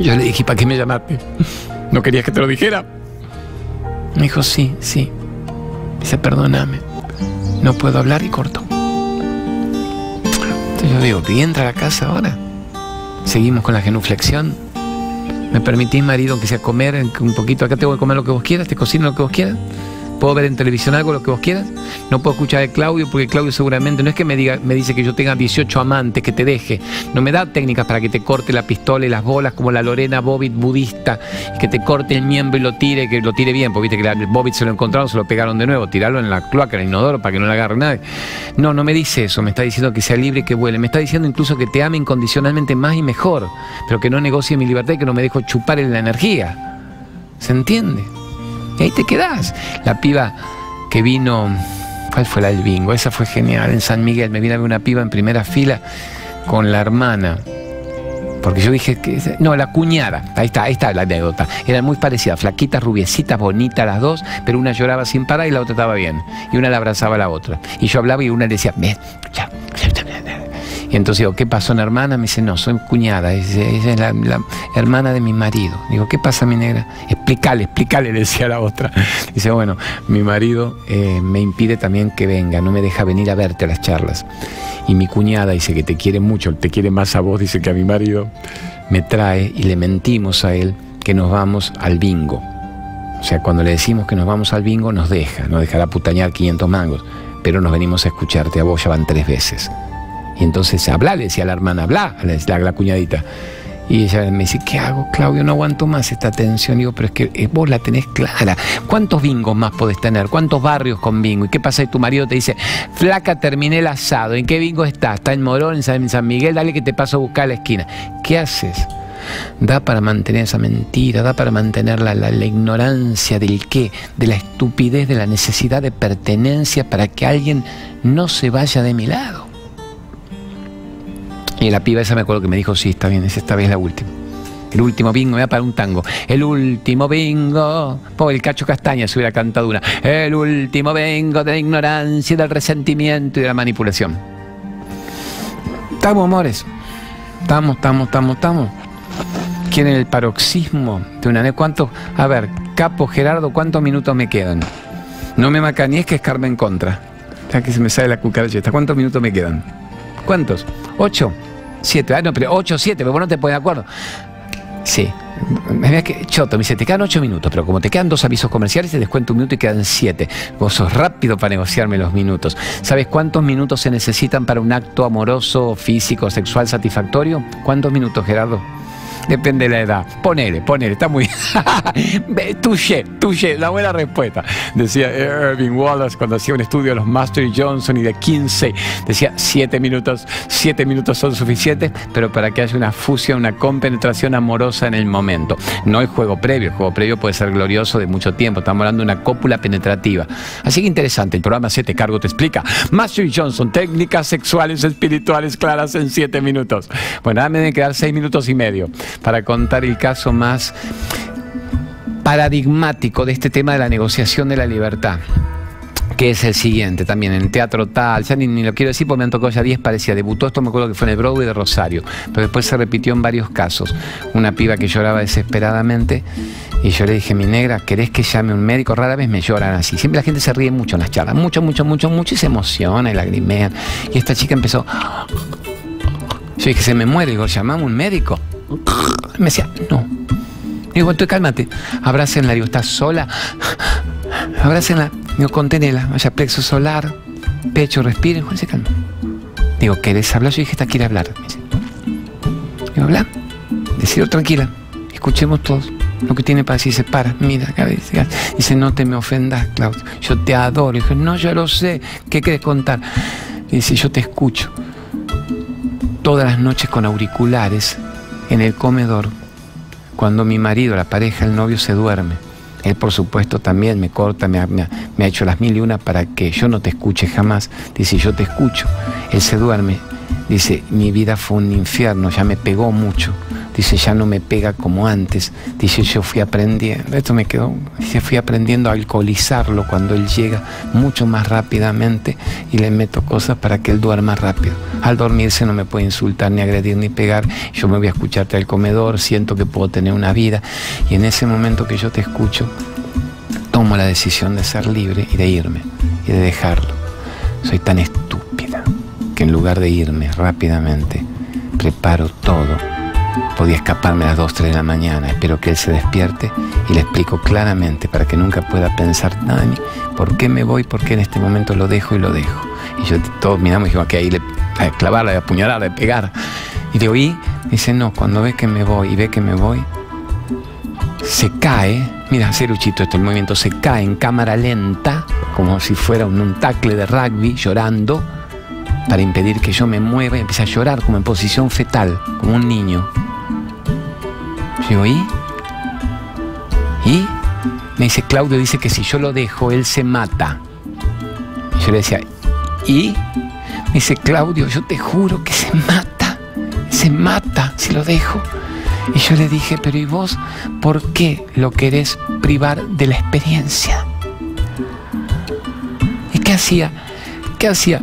Yo le dije, ¿para qué me llamaste? *laughs* ¿No querías que te lo dijera? Me dijo, sí, sí. Dice, perdóname. No puedo hablar y corto. Entonces yo digo, ¿y entra a la casa ahora? Seguimos con la genuflexión. ¿Me permitís, marido, que sea comer un poquito? Acá te voy a comer lo que vos quieras, te cocino lo que vos quieras puedo ver en televisión algo, lo que vos quieras. No puedo escuchar a Claudio porque Claudio seguramente no es que me diga, me dice que yo tenga 18 amantes, que te deje. No me da técnicas para que te corte la pistola y las bolas como la Lorena Bobbitt budista, que te corte el miembro y lo tire, que lo tire bien, porque viste que la Bobbitt se lo encontraron, se lo pegaron de nuevo, tirarlo en la cloaca, en el inodoro, para que no le agarre nadie. No, no me dice eso, me está diciendo que sea libre y que vuele. Me está diciendo incluso que te ame incondicionalmente más y mejor, pero que no negocie mi libertad y que no me dejo chupar en la energía. ¿Se entiende? Y ahí te quedás. La piba que vino, ¿cuál fue la del bingo? Esa fue genial. En San Miguel me vino a ver una piba en primera fila con la hermana. Porque yo dije que. No, la cuñada. Ahí está, ahí está la anécdota. Eran muy parecidas, flaquitas, rubiecitas, bonitas las dos, pero una lloraba sin parar y la otra estaba bien. Y una la abrazaba a la otra. Y yo hablaba y una le decía, ya, y Y entonces digo, ¿qué pasó, una hermana? Me dice, no, soy cuñada, es la, hermana de mi marido. Digo, ¿qué pasa, mi negra? Explícale, explícale, le decía la otra. Dice, bueno, mi marido eh, me impide también que venga, no me deja venir a verte a las charlas. Y mi cuñada dice que te quiere mucho, te quiere más a vos, dice que a mi marido me trae y le mentimos a él que nos vamos al bingo. O sea, cuando le decimos que nos vamos al bingo, nos deja, nos dejará putañar 500 mangos, pero nos venimos a escucharte a vos, ya van tres veces. Y entonces habla, le decía a la hermana, habla, la, cuñadita. Y ella me dice, ¿qué hago, Claudio? No aguanto más esta tensión. Digo, pero es que eh, vos la tenés clara. ¿Cuántos bingos más podés tener? ¿Cuántos barrios con bingo? ¿Y qué pasa si tu marido te dice, flaca, terminé el asado? ¿En qué bingo está? ¿Está en Morón, en San Miguel? Dale que te paso a buscar a la esquina. ¿Qué haces? Da para mantener esa mentira, da para mantener la, la, ignorancia del qué, de la estupidez, de la necesidad de pertenencia para que alguien no se vaya de mi lado. Y la piba esa me acuerdo que me dijo, sí, está bien, es esta vez la última. El último bingo, me para un tango. El último bingo. Por el cacho castaña se hubiera cantado una. El último bingo de la ignorancia, del resentimiento y de la manipulación. Estamos, amores. Estamos, estamos, estamos, estamos. ¿Quieren el paroxismo de una ¿Cuánto? A ver, Capo Gerardo, ¿cuántos minutos me quedan? No me macaníes que es Carmen contra. Ya que se me sale la cucaracheta. ¿Cuántos minutos me quedan? ¿Cuántos? ¿Ocho? ¿Siete? Ah, no, pero ocho, siete, pero vos no te pones de acuerdo. Sí. Mira que choto, me dice, te quedan ocho minutos, pero como te quedan dos avisos comerciales, te descuento un minuto y quedan siete. Vos sos rápido para negociarme los minutos. ¿Sabes cuántos minutos se necesitan para un acto amoroso, físico, sexual satisfactorio? ¿Cuántos minutos, Gerardo? Depende de la edad. Ponele, ponele, está muy. *laughs* touché, touché, la buena respuesta. Decía Irving Wallace cuando hacía un estudio de los Master Johnson y de Kinsey. Decía, siete minutos, siete minutos son suficientes, pero para que haya una fusión, una compenetración amorosa en el momento. No hay juego previo, el juego previo puede ser glorioso de mucho tiempo. Estamos hablando de una cópula penetrativa. Así que interesante, el programa 7 Cargo te explica. Master Johnson, técnicas sexuales espirituales claras en siete minutos. Bueno, ahora me deben quedar seis minutos y medio para contar el caso más paradigmático de este tema de la negociación de la libertad que es el siguiente también, en teatro tal, ya ni, lo quiero decir porque me han tocado ya 10, parecía, debutó, esto me acuerdo que fue en el Broadway de Rosario, pero después se repitió en varios casos. Una piba que lloraba desesperadamente y yo le dije, mi negra, ¿querés que llame un médico? Rara vez me lloran así, siempre la gente se ríe mucho en las charlas, mucho, mucho, mucho, mucho y se emociona y lagrimean. Y esta chica empezó, yo dije, se me muere, digo, llamamos un médico. Me decía, no. Digo, entonces cálmate. Abrácenla, digo, ¿estás sola? Abrácenla. Digo, contenela. Vaya plexo solar, pecho, respire. Juan se calma. Digo, ¿querés hablar? Yo dije, esta quiere hablar. Me dice, digo, habla. Decido tranquila. Escuchemos todos lo que tiene para decir. Se para, mira, dice, no te me ofendas, Claudio. Yo te adoro. Dice, no, yo lo sé. ¿Qué quieres contar? Dice, yo te escucho. Todas las noches con auriculares en el comedor, cuando mi marido, la pareja, el novio se duerme. Él, por supuesto, también me corta, me ha, hecho las mil y una para que yo no te escuche jamás. Dice, yo te escucho. Él se duerme. Dice, mi vida fue un infierno, ya me pegó mucho. Dice, ya no me pega como antes. Dice, yo fui aprendiendo, esto me quedó, dice, fui aprendiendo a alcoholizarlo cuando él llega mucho más rápidamente y le meto cosas para que él duerma rápido. Al dormirse no me puede insultar, ni agredir, ni pegar. Yo me voy a escucharte al comedor, siento que puedo tener una vida. Y en ese momento que yo te escucho, tomo la decisión de ser libre y de irme y de dejarlo. Soy tan estúpida que en lugar de irme rápidamente, preparo todo Podía escaparme a las 2, 3 de la mañana. Espero que él se despierte y le explico claramente para que nunca pueda pensar nada de mí. ¿Por qué me voy? ¿Por qué en este momento lo dejo y lo dejo? Y yo todos miramos y dijimos que ahí le a clavarla, a apuñalarla, a pegar. Y le oí, dice, no, cuando ve que me voy y ve que me voy, se cae, mira, hace Luchito esto, el movimiento se cae en cámara lenta, como si fuera un, un tacle de rugby, llorando, para impedir que yo me mueva y empiece a llorar como en posición fetal, como un niño. Yo, ¿y? ¿Y? Me dice, Claudio dice que si yo lo dejo, él se mata. Yo le decía, ¿y? Me dice, Claudio, yo te juro que se mata. Se mata si lo dejo. Y yo le dije, pero ¿y vos por qué lo querés privar de la experiencia? ¿Y qué hacía? ¿Qué hacía?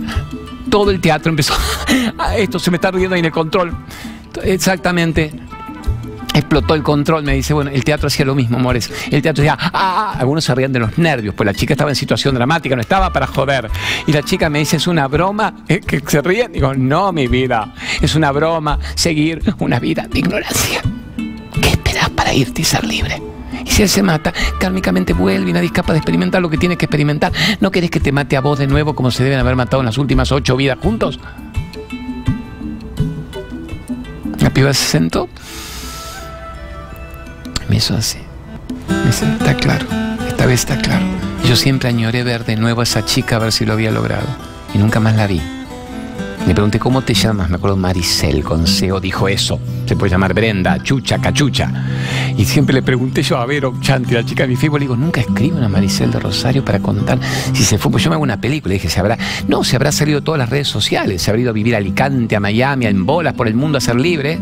Todo el teatro empezó, *laughs* "Ah, esto se me está riendo ahí en el control. Exactamente. Explotó el control, me dice, bueno, el teatro hacía lo mismo, amores. El teatro decía, ah, ah", algunos se rían de los nervios, pues la chica estaba en situación dramática, no estaba para joder. Y la chica me dice, ¿es una broma? *laughs* ¿Eh, ¿Que se ríen? Digo, no, mi vida, es una broma seguir una vida de ignorancia. ¿Qué esperas para irte y ser libre? Si él se mata, kármicamente vuelve y nadie es capaz de experimentar lo que tiene que experimentar. ¿No querés que te mate a vos de nuevo como se deben haber matado en las últimas ocho vidas juntos? La piba se sentó. Me hizo así. Me dice, está claro. Esta vez está claro. Yo siempre añoré ver de nuevo a esa chica a ver si lo había logrado. Y nunca más la vi. Le pregunté, ¿cómo te llamas? Me acuerdo, Maricel Consejo dijo eso. Se puede llamar Brenda, Chucha, Cachucha. Y siempre le pregunté yo a Vero Chanti, la chica de mi Facebook, le digo, nunca escribe una Maricel de Rosario para contar si se fue. Pues yo me hago una película. Y dije, se habrá. No, se habrá salido todas las redes sociales. Se habrá ido a vivir a Alicante, a Miami, en bolas por el mundo a ser libre.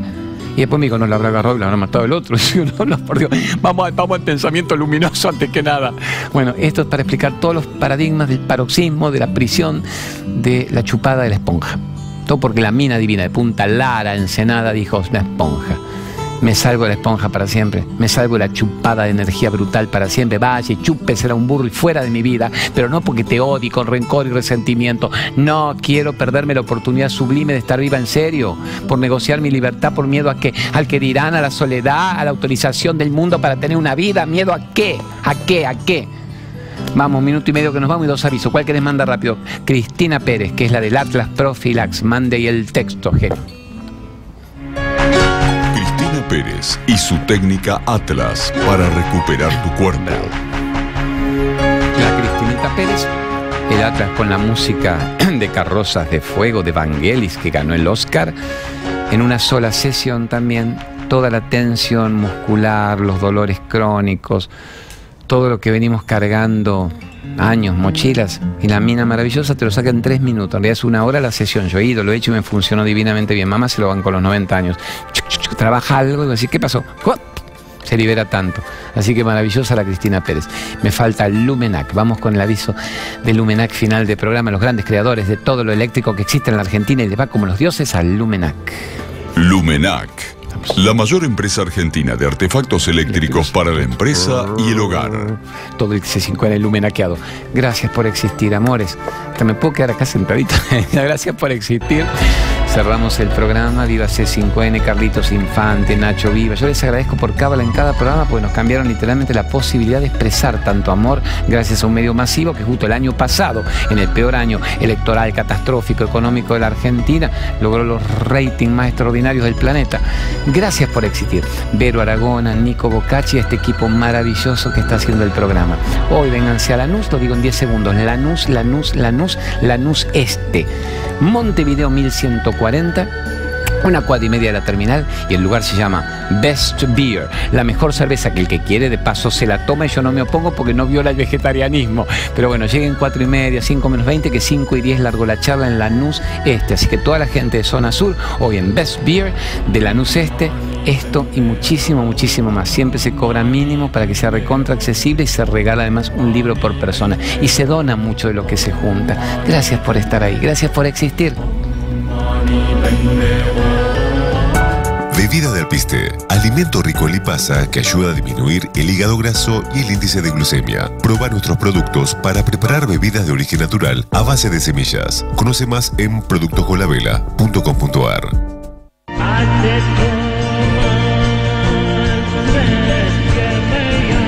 Y después me dijo, no, la habrá agarrado y la habrá matado el otro. *laughs* Y digo, no, no, por Dios, vamos, al- vamos al pensamiento luminoso antes que nada. Bueno, esto es para explicar todos los paradigmas del paroxismo, de la prisión, de la chupada de la esponja. Todo porque la mina divina de Punta Lara, Ensenada, dijo, una esponja. Me salvo de la esponja para siempre. Me salvo de la chupada de energía brutal para siempre. Vaya chupe, será un burro y fuera de mi vida. Pero no porque te odie con rencor y resentimiento. No quiero perderme la oportunidad sublime de estar viva en serio. Por negociar mi libertad por miedo a que, al que dirán, a la soledad, a la autorización del mundo para tener una vida. ¿Miedo a qué? ¿A qué? ¿A qué? Vamos, minuto y medio que nos vamos y dos avisos. ¿Cuál querés mandar rápido? Cristina Pérez, que es la del Atlas Profilax. Mande y el texto, G. Pérez y su técnica Atlas para recuperar tu cuerpo. La Cristinita Pérez, el Atlas con la música *clears throat* de Carrozas de Fuego de Vangelis, que ganó el Oscar, en una sola sesión también, toda la tensión muscular, los dolores crónicos, todo lo que venimos cargando años, mochilas, y la mina maravillosa te lo saca en tres minutos. En realidad es una hora la sesión. Yo he ido, lo he hecho y me funcionó divinamente bien. Mamá se lo van con los 90 años. Trabaja algo decir, ¿qué pasó? Se libera tanto. Así que maravillosa la Cristina Pérez. Me falta Lumenac. Vamos con el aviso de Lumenac final de programa. Los grandes creadores de todo lo eléctrico que existe en la Argentina y les va como los dioses a Lumenac. Lumenac, la mayor empresa argentina de artefactos eléctricos para la empresa y el hogar. Todo el C5 en el lumenaqueado. Gracias por existir, amores. Hasta me puedo quedar acá sentadito. *laughs* Gracias por existir. Cerramos el programa. Viva C5N, Carlitos Infante, Nacho Viva. Yo les agradezco por cábala en cada programa porque nos cambiaron literalmente la posibilidad de expresar tanto amor gracias a un medio masivo que justo el año pasado, en el peor año electoral, catastrófico, económico de la Argentina, logró los ratings más extraordinarios del planeta. Gracias por existir. Vero Aragona, Nico Bocacci, este equipo maravilloso que está haciendo el programa. Hoy vénganse a Lanús, lo digo en 10 segundos. Lanús, Lanús, Lanús, Lanús Este. Montevideo 1140 una cuadra y media de la terminal y el lugar se llama Best Beer, la mejor cerveza que el que quiere de paso se la toma y yo no me opongo porque no viola el vegetarianismo. Pero bueno, lleguen cuatro y media, 5 menos 20, que 5 y 10 largo la charla en Lanús Este. Así que toda la gente de zona sur, hoy en Best Beer de Lanús Este, esto y muchísimo, muchísimo más. Siempre se cobra mínimo para que sea recontra accesible y se regala además un libro por persona. Y se dona mucho de lo que se junta. Gracias por estar ahí, gracias por existir. Bebida de alpiste. Alimento rico en lipasa que ayuda a disminuir el hígado graso y el índice de glucemia. Proba nuestros productos para preparar bebidas de origen natural a base de semillas. Conoce más en productoscolabela.com.ar.